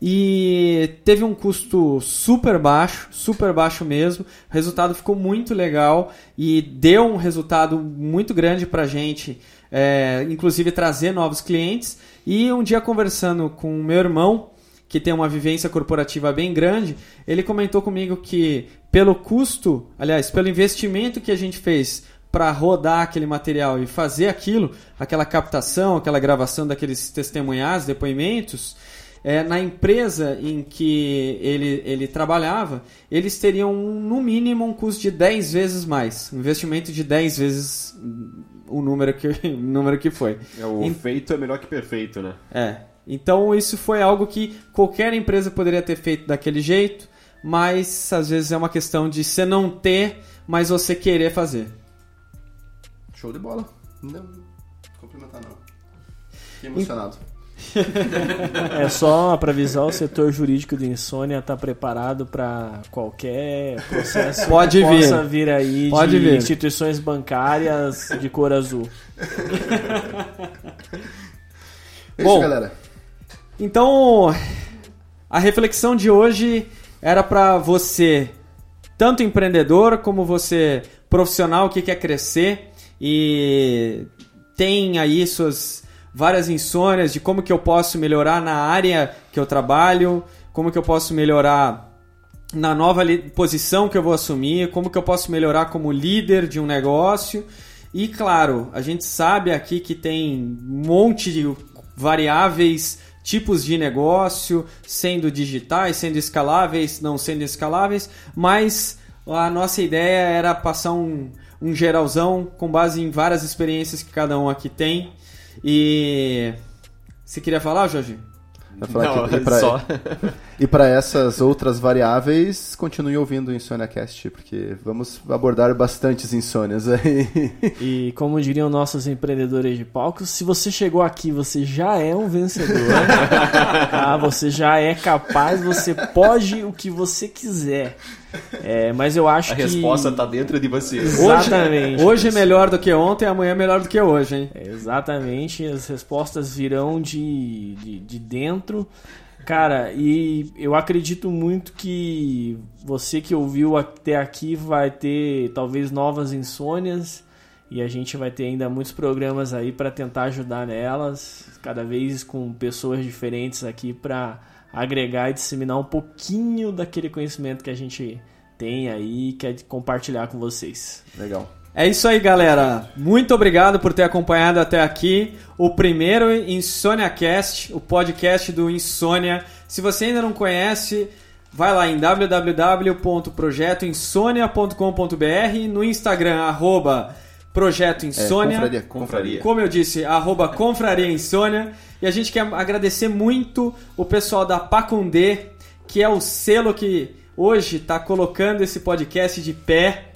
E teve um custo super baixo, super baixo mesmo. O resultado ficou muito legal e deu um resultado muito grande para a gente, é, inclusive trazer novos clientes. E um dia conversando com meu irmão, que tem uma vivência corporativa bem grande, ele comentou comigo que pelo custo, aliás, pelo investimento que a gente fez para rodar aquele material e fazer aquilo, aquela captação, aquela gravação daqueles testemunhados, depoimentos, é, na empresa em que ele, ele trabalhava, eles teriam no mínimo um custo de 10 vezes mais, um investimento de 10 vezes o número que, o número que foi. É, o feito é melhor que perfeito, né? É. Então isso foi algo que qualquer empresa poderia ter feito daquele jeito, mas às vezes é uma questão de você não ter, mas você querer fazer. Show de bola. Não cumprimentar não. Fiquei emocionado. é só para avisar o setor jurídico de insônia tá preparado para qualquer processo Pode que vir. possa vir aí Pode de vir. instituições bancárias de cor azul. É Bom, isso, galera. Então, a reflexão de hoje era para você, tanto empreendedor como você profissional que quer crescer e tem aí suas várias insônias de como que eu posso melhorar na área que eu trabalho, como que eu posso melhorar na nova posição que eu vou assumir, como que eu posso melhorar como líder de um negócio. E claro, a gente sabe aqui que tem um monte de variáveis, tipos de negócio, sendo digitais, sendo escaláveis, não sendo escaláveis, mas a nossa ideia era passar um, um geralzão com base em várias experiências que cada um aqui tem e. Você queria falar, Jorge? Não, que, e pra, só. E para essas outras variáveis, continue ouvindo o InsôniaCast, porque vamos abordar bastantes insônias aí. E como diriam nossos empreendedores de palco, se você chegou aqui, você já é um vencedor. tá? Você já é capaz, você pode o que você quiser. É, mas eu acho A que. resposta tá dentro de você. Exatamente. Hoje é melhor do que ontem, amanhã é melhor do que hoje, hein? É, Exatamente, as respostas virão de, de, de dentro. Cara, e eu acredito muito que você que ouviu até aqui vai ter talvez novas insônias e a gente vai ter ainda muitos programas aí para tentar ajudar nelas, cada vez com pessoas diferentes aqui para agregar e disseminar um pouquinho daquele conhecimento que a gente tem aí e quer compartilhar com vocês. Legal. É isso aí, galera. Muito obrigado por ter acompanhado até aqui o primeiro Insônia Cast, o podcast do Insônia. Se você ainda não conhece, vai lá em www.projetoinsonia.com.br, no Instagram, arroba Projeto Insônia. confraria, Confraria. Como eu disse, arroba Confraria Insônia. E a gente quer agradecer muito o pessoal da Pacundê, que é o selo que hoje está colocando esse podcast de pé,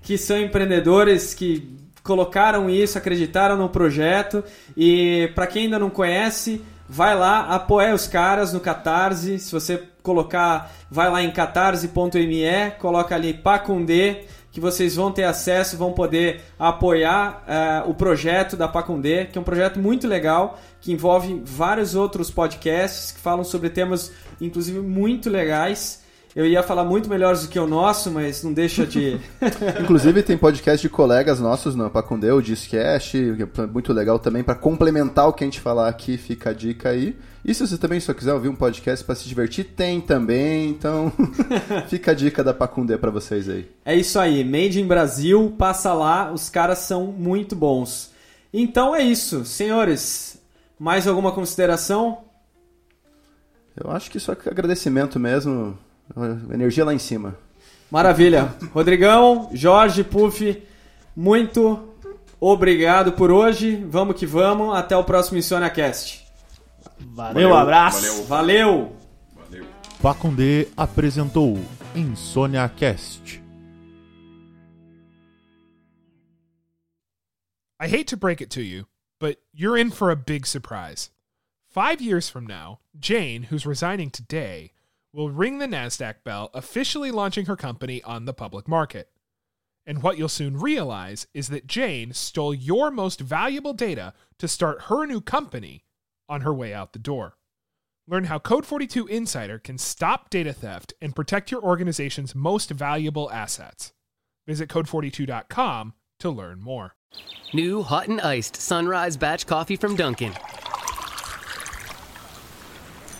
que são empreendedores que colocaram isso, acreditaram no projeto. E para quem ainda não conhece, vai lá, apoia os caras no Catarse. Se você colocar, vai lá em catarse.me, coloca ali Pacundê que vocês vão ter acesso, vão poder apoiar eh, o projeto da Pacundê, que é um projeto muito legal, que envolve vários outros podcasts que falam sobre temas, inclusive, muito legais. Eu ia falar muito melhores do que o nosso, mas não deixa de. Inclusive tem podcast de colegas nossos no Pacundê, o Discast, que é muito legal também para complementar o que a gente falar aqui, fica a dica aí. E se você também só quiser ouvir um podcast para se divertir, tem também, então fica a dica da Pacundê para vocês aí. É isso aí, Made in Brasil, passa lá, os caras são muito bons. Então é isso, senhores. Mais alguma consideração? Eu acho que só que agradecimento mesmo, energia lá em cima. Maravilha. Rodrigão, Jorge, Puff, muito obrigado por hoje. Vamos que vamos. Até o próximo InsôniaCast. Valeu, abraço! Valeu. Valeu. Pacundê apresentou Insônia Cast. I hate to break it to you, but you're in for a big surprise. Five years from now, Jane, who's resigning today, will ring the NASDAQ bell, officially launching her company on the public market. And what you'll soon realize is that Jane stole your most valuable data to start her new company on her way out the door. Learn how Code 42 Insider can stop data theft and protect your organization's most valuable assets. Visit code42.com to learn more. New hot and iced sunrise batch coffee from Dunkin'.